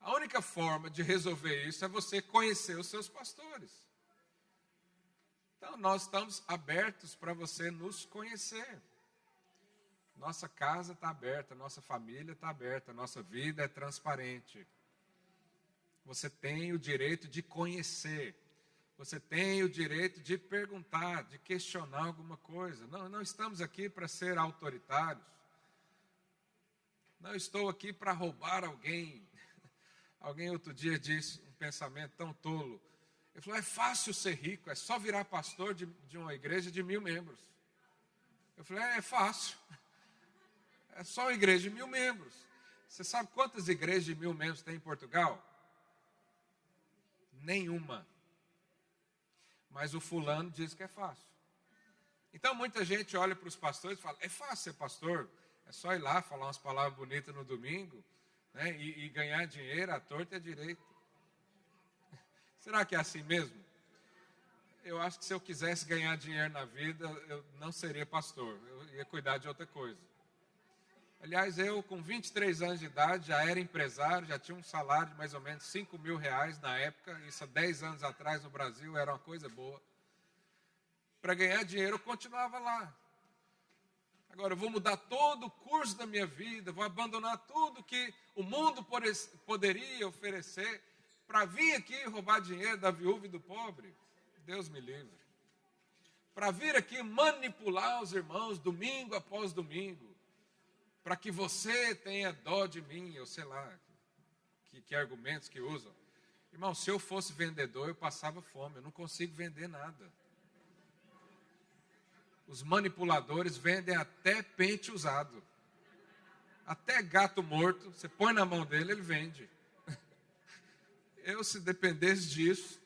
A única forma de resolver isso é você conhecer os seus pastores. Então, nós estamos abertos para você nos conhecer. Nossa casa está aberta, nossa família está aberta, nossa vida é transparente. Você tem o direito de conhecer. Você tem o direito de perguntar, de questionar alguma coisa. Não, não estamos aqui para ser autoritários. Não estou aqui para roubar alguém. Alguém outro dia disse um pensamento tão tolo. Ele falou: é fácil ser rico, é só virar pastor de, de uma igreja de mil membros. Eu falei: é, é fácil. É só uma igreja de mil membros. Você sabe quantas igrejas de mil membros tem em Portugal? Nenhuma. Mas o fulano diz que é fácil. Então muita gente olha para os pastores e fala: é fácil ser pastor, é só ir lá falar umas palavras bonitas no domingo né, e, e ganhar dinheiro à torta e à direita. Será que é assim mesmo? Eu acho que se eu quisesse ganhar dinheiro na vida, eu não seria pastor, eu ia cuidar de outra coisa. Aliás, eu com 23 anos de idade já era empresário, já tinha um salário de mais ou menos 5 mil reais na época, isso há 10 anos atrás no Brasil era uma coisa boa. Para ganhar dinheiro eu continuava lá. Agora eu vou mudar todo o curso da minha vida, vou abandonar tudo que o mundo poderia oferecer para vir aqui roubar dinheiro da viúva e do pobre, Deus me livre. Para vir aqui manipular os irmãos domingo após domingo, para que você tenha dó de mim, ou sei lá, que, que argumentos que usam. Irmão, se eu fosse vendedor, eu passava fome, eu não consigo vender nada. Os manipuladores vendem até pente usado. Até gato morto, você põe na mão dele, ele vende eu se dependesse disso.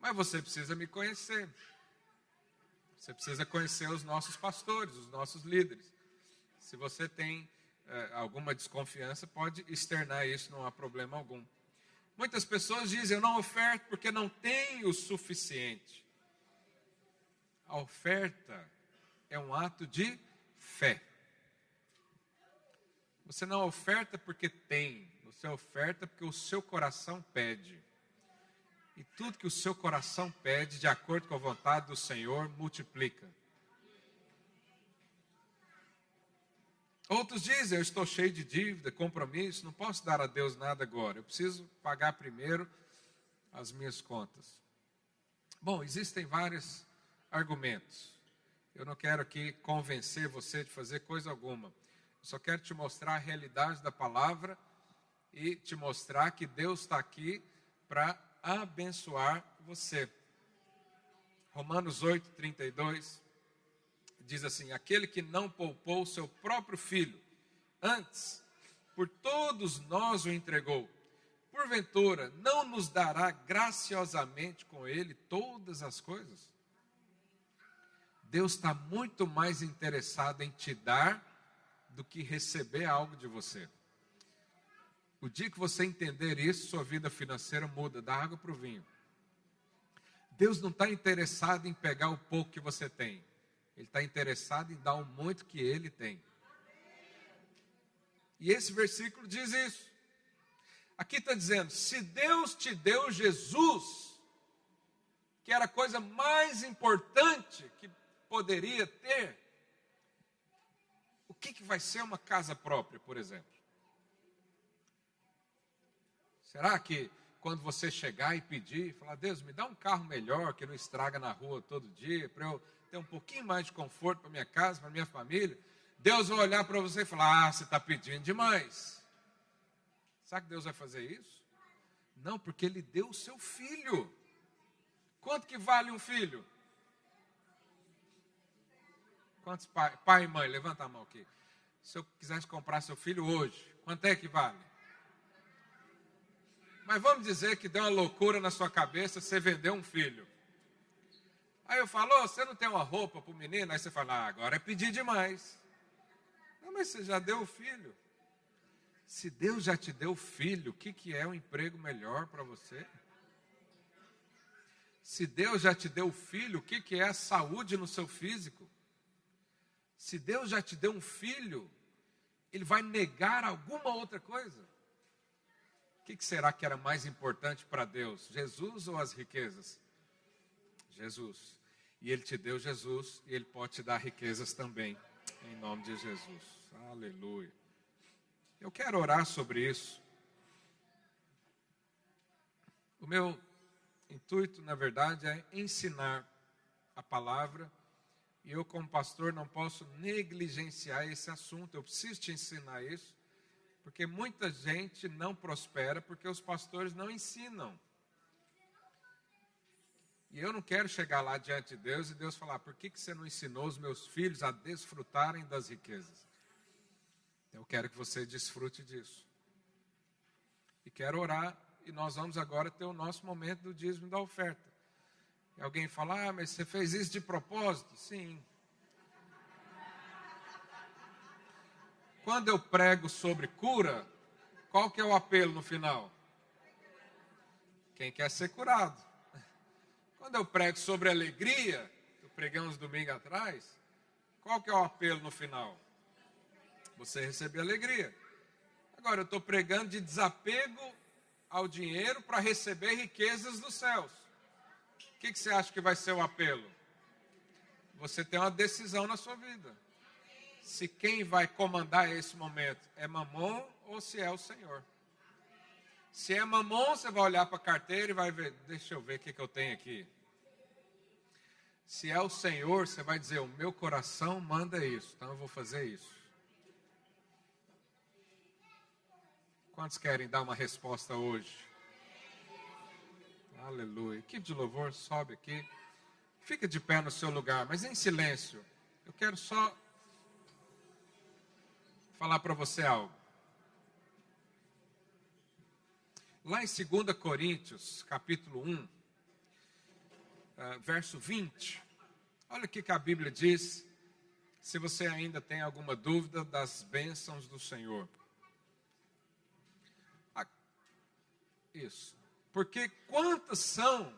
Mas você precisa me conhecer. Você precisa conhecer os nossos pastores, os nossos líderes. Se você tem é, alguma desconfiança, pode externar isso, não há problema algum. Muitas pessoas dizem: Eu não oferto porque não tenho o suficiente. A oferta é um ato de fé. Você não oferta porque tem, você oferta porque o seu coração pede. E tudo que o seu coração pede, de acordo com a vontade do Senhor, multiplica. Outros dizem: Eu estou cheio de dívida, compromisso, não posso dar a Deus nada agora. Eu preciso pagar primeiro as minhas contas. Bom, existem vários argumentos. Eu não quero aqui convencer você de fazer coisa alguma. Eu só quero te mostrar a realidade da palavra e te mostrar que Deus está aqui para abençoar você. Romanos 8, 32 diz assim: Aquele que não poupou seu próprio filho, antes, por todos nós o entregou, porventura não nos dará graciosamente com ele todas as coisas? Deus está muito mais interessado em te dar do que receber algo de você. O dia que você entender isso, sua vida financeira muda da água para o vinho. Deus não está interessado em pegar o pouco que você tem. Ele está interessado em dar o muito que ele tem. E esse versículo diz isso. Aqui está dizendo: se Deus te deu Jesus, que era a coisa mais importante que poderia ter, o que, que vai ser uma casa própria, por exemplo? Será que quando você chegar e pedir, falar, Deus, me dá um carro melhor, que não estraga na rua todo dia, para eu ter um pouquinho mais de conforto para minha casa, para minha família, Deus vai olhar para você e falar, ah, você está pedindo demais. Sabe que Deus vai fazer isso? Não, porque Ele deu o seu filho. Quanto que vale um filho? Quantos pai, pai e mãe? Levanta a mão aqui. Se eu quisesse comprar seu filho hoje, quanto é que vale? Mas vamos dizer que deu uma loucura na sua cabeça, você vendeu um filho. Aí eu falo, oh, você não tem uma roupa para o menino? Aí você fala, ah, agora é pedir demais. Não, mas você já deu o filho. Se Deus já te deu filho, o que, que é um emprego melhor para você? Se Deus já te deu filho, o que, que é a saúde no seu físico? Se Deus já te deu um filho, Ele vai negar alguma outra coisa? O que, que será que era mais importante para Deus, Jesus ou as riquezas? Jesus. E Ele te deu Jesus e Ele pode te dar riquezas também, em nome de Jesus. Aleluia. Eu quero orar sobre isso. O meu intuito, na verdade, é ensinar a palavra. E eu, como pastor, não posso negligenciar esse assunto. Eu preciso te ensinar isso. Porque muita gente não prospera porque os pastores não ensinam. E eu não quero chegar lá diante de Deus e Deus falar: por que, que você não ensinou os meus filhos a desfrutarem das riquezas? Eu quero que você desfrute disso. E quero orar, e nós vamos agora ter o nosso momento do dízimo da oferta. E alguém fala: ah, mas você fez isso de propósito? Sim. Quando eu prego sobre cura, qual que é o apelo no final? Quem quer ser curado. Quando eu prego sobre alegria, eu preguei uns domingos atrás, qual que é o apelo no final? Você receber alegria. Agora eu estou pregando de desapego ao dinheiro para receber riquezas dos céus. O que, que você acha que vai ser o apelo? Você tem uma decisão na sua vida. Se quem vai comandar esse momento é mamon ou se é o Senhor. Se é mamon, você vai olhar para a carteira e vai ver, deixa eu ver o que, que eu tenho aqui. Se é o Senhor, você vai dizer, o meu coração manda isso, então eu vou fazer isso. Quantos querem dar uma resposta hoje? Aleluia. Equipe de louvor, sobe aqui. Fica de pé no seu lugar, mas em silêncio. Eu quero só falar para você algo. Lá em 2 Coríntios, capítulo 1, uh, verso 20, olha o que a Bíblia diz, se você ainda tem alguma dúvida das bênçãos do Senhor. Ah, isso. Porque quantas são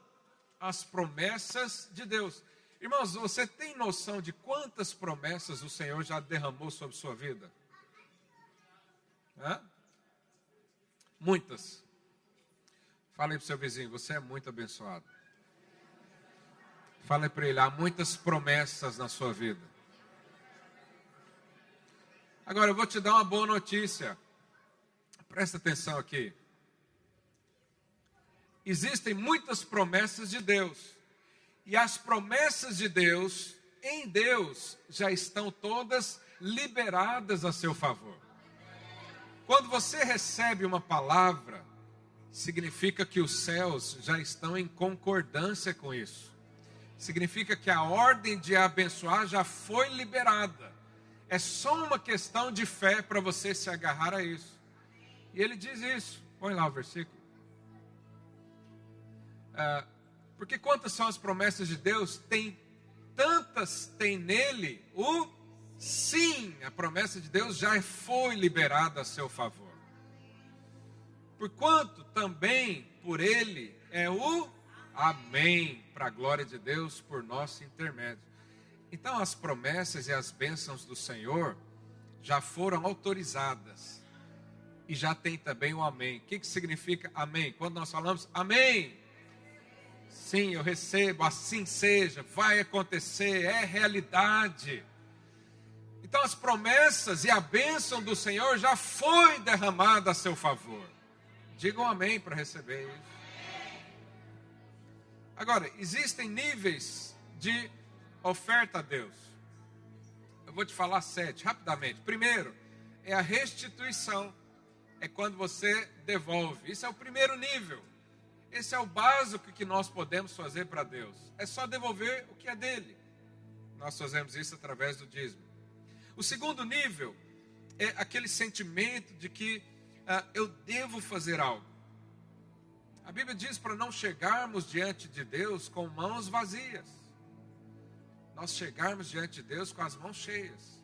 as promessas de Deus? Irmãos, você tem noção de quantas promessas o Senhor já derramou sobre sua vida? Hã? Muitas. Fale para o seu vizinho, você é muito abençoado. Fale para ele, há muitas promessas na sua vida. Agora eu vou te dar uma boa notícia. Presta atenção aqui. Existem muitas promessas de Deus. E as promessas de Deus, em Deus, já estão todas liberadas a seu favor. Quando você recebe uma palavra, significa que os céus já estão em concordância com isso. Significa que a ordem de abençoar já foi liberada. É só uma questão de fé para você se agarrar a isso. E ele diz isso. Põe lá o versículo. Ah, porque quantas são as promessas de Deus? Tem tantas tem nele o sim. A promessa de Deus já foi liberada a seu favor porquanto também por ele é o Amém, para a glória de Deus, por nosso intermédio. Então as promessas e as bênçãos do Senhor já foram autorizadas. E já tem também o amém. O que, que significa amém? Quando nós falamos amém, sim, eu recebo, assim seja, vai acontecer, é realidade. Então as promessas e a bênção do Senhor já foi derramada a seu favor. Digam amém para receber isso. Agora, existem níveis de oferta a Deus. Eu vou te falar sete, rapidamente. Primeiro, é a restituição. É quando você devolve. Isso é o primeiro nível. Esse é o básico que nós podemos fazer para Deus. É só devolver o que é dele. Nós fazemos isso através do dízimo. O segundo nível é aquele sentimento de que ah, eu devo fazer algo. A Bíblia diz para não chegarmos diante de Deus com mãos vazias. Nós chegarmos diante de Deus com as mãos cheias,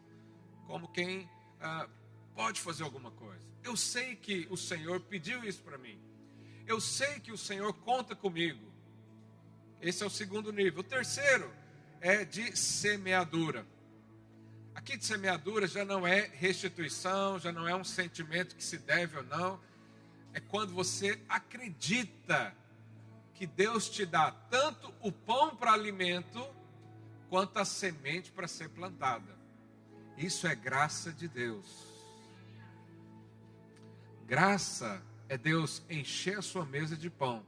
como quem ah, pode fazer alguma coisa. Eu sei que o Senhor pediu isso para mim. Eu sei que o Senhor conta comigo. Esse é o segundo nível. O terceiro é de semeadura. Aqui de semeadura já não é restituição, já não é um sentimento que se deve ou não, é quando você acredita que Deus te dá tanto o pão para alimento, quanto a semente para ser plantada. Isso é graça de Deus. Graça é Deus encher a sua mesa de pão,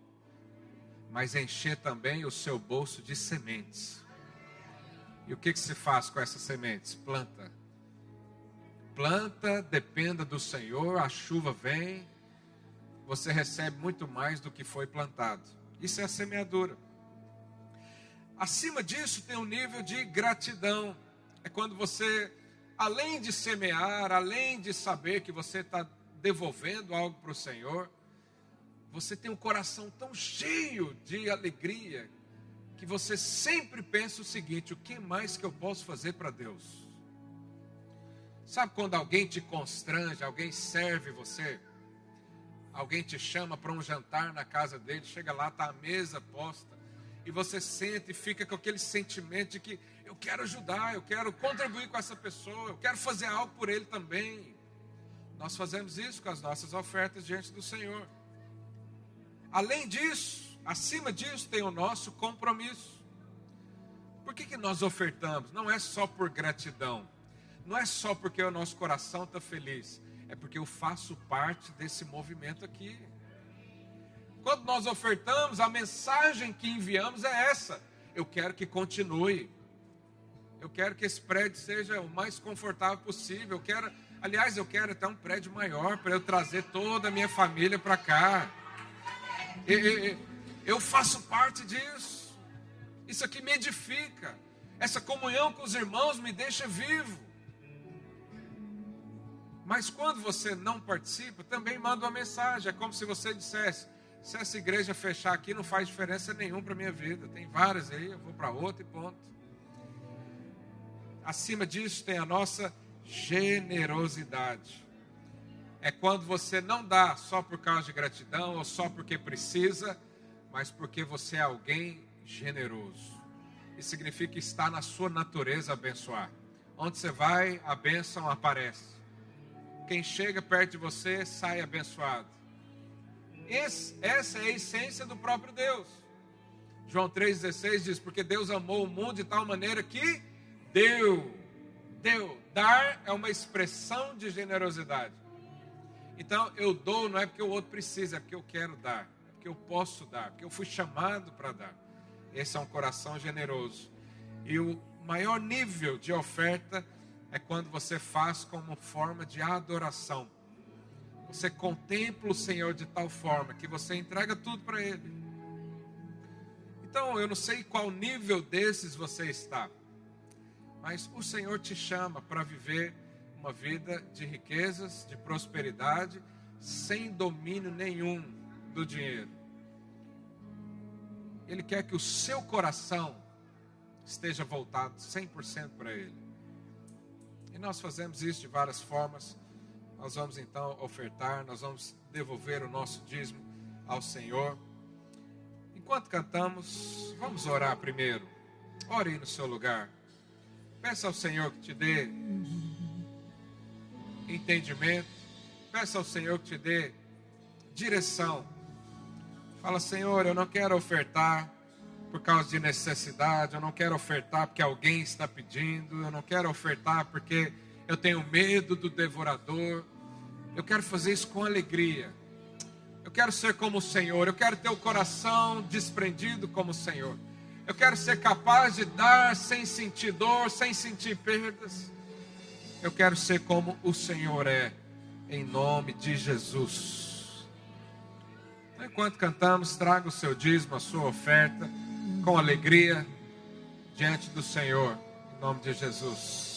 mas encher também o seu bolso de sementes. E o que, que se faz com essas sementes? Planta. Planta, dependa do Senhor, a chuva vem, você recebe muito mais do que foi plantado. Isso é a semeadura. Acima disso tem um nível de gratidão. É quando você, além de semear, além de saber que você está devolvendo algo para o Senhor, você tem um coração tão cheio de alegria que você sempre pensa o seguinte: o que mais que eu posso fazer para Deus? Sabe quando alguém te constrange, alguém serve você? Alguém te chama para um jantar na casa dele, chega lá, está a mesa posta, e você sente e fica com aquele sentimento de que eu quero ajudar, eu quero contribuir com essa pessoa, eu quero fazer algo por ele também. Nós fazemos isso com as nossas ofertas diante do Senhor. Além disso, acima disso, tem o nosso compromisso. Por que, que nós ofertamos? Não é só por gratidão, não é só porque o nosso coração está feliz, é porque eu faço parte desse movimento aqui. Quando nós ofertamos, a mensagem que enviamos é essa: eu quero que continue. Eu quero que esse prédio seja o mais confortável possível. Eu quero, aliás, eu quero até um prédio maior para eu trazer toda a minha família para cá. Eu faço parte disso. Isso aqui me edifica. Essa comunhão com os irmãos me deixa vivo. Mas quando você não participa, também manda uma mensagem. É como se você dissesse: se essa igreja fechar aqui, não faz diferença nenhuma para minha vida. Tem várias aí, eu vou para outra e ponto. Acima disso tem a nossa generosidade. É quando você não dá só por causa de gratidão ou só porque precisa, mas porque você é alguém generoso. Isso significa que está na sua natureza abençoar. Onde você vai, a bênção aparece quem chega perto de você sai abençoado. Esse, essa é a essência do próprio Deus. João 3,16 diz: Porque Deus amou o mundo de tal maneira que deu. Deu. Dar é uma expressão de generosidade. Então eu dou não é porque o outro precisa, é porque eu quero dar, porque eu posso dar, porque eu fui chamado para dar. Esse é um coração generoso. E o maior nível de oferta é quando você faz como forma de adoração. Você contempla o Senhor de tal forma que você entrega tudo para Ele. Então, eu não sei qual nível desses você está, mas o Senhor te chama para viver uma vida de riquezas, de prosperidade, sem domínio nenhum do dinheiro. Ele quer que o seu coração esteja voltado 100% para Ele nós fazemos isso de várias formas. Nós vamos então ofertar, nós vamos devolver o nosso dízimo ao Senhor. Enquanto cantamos, vamos orar primeiro. Ore no seu lugar. Peça ao Senhor que te dê entendimento. Peça ao Senhor que te dê direção. Fala, Senhor, eu não quero ofertar por causa de necessidade, eu não quero ofertar porque alguém está pedindo, eu não quero ofertar porque eu tenho medo do devorador. Eu quero fazer isso com alegria. Eu quero ser como o Senhor, eu quero ter o coração desprendido como o Senhor. Eu quero ser capaz de dar sem sentir dor, sem sentir perdas. Eu quero ser como o Senhor é, em nome de Jesus. Enquanto cantamos, traga o seu dízimo, a sua oferta, com alegria, diante do Senhor, em nome de Jesus.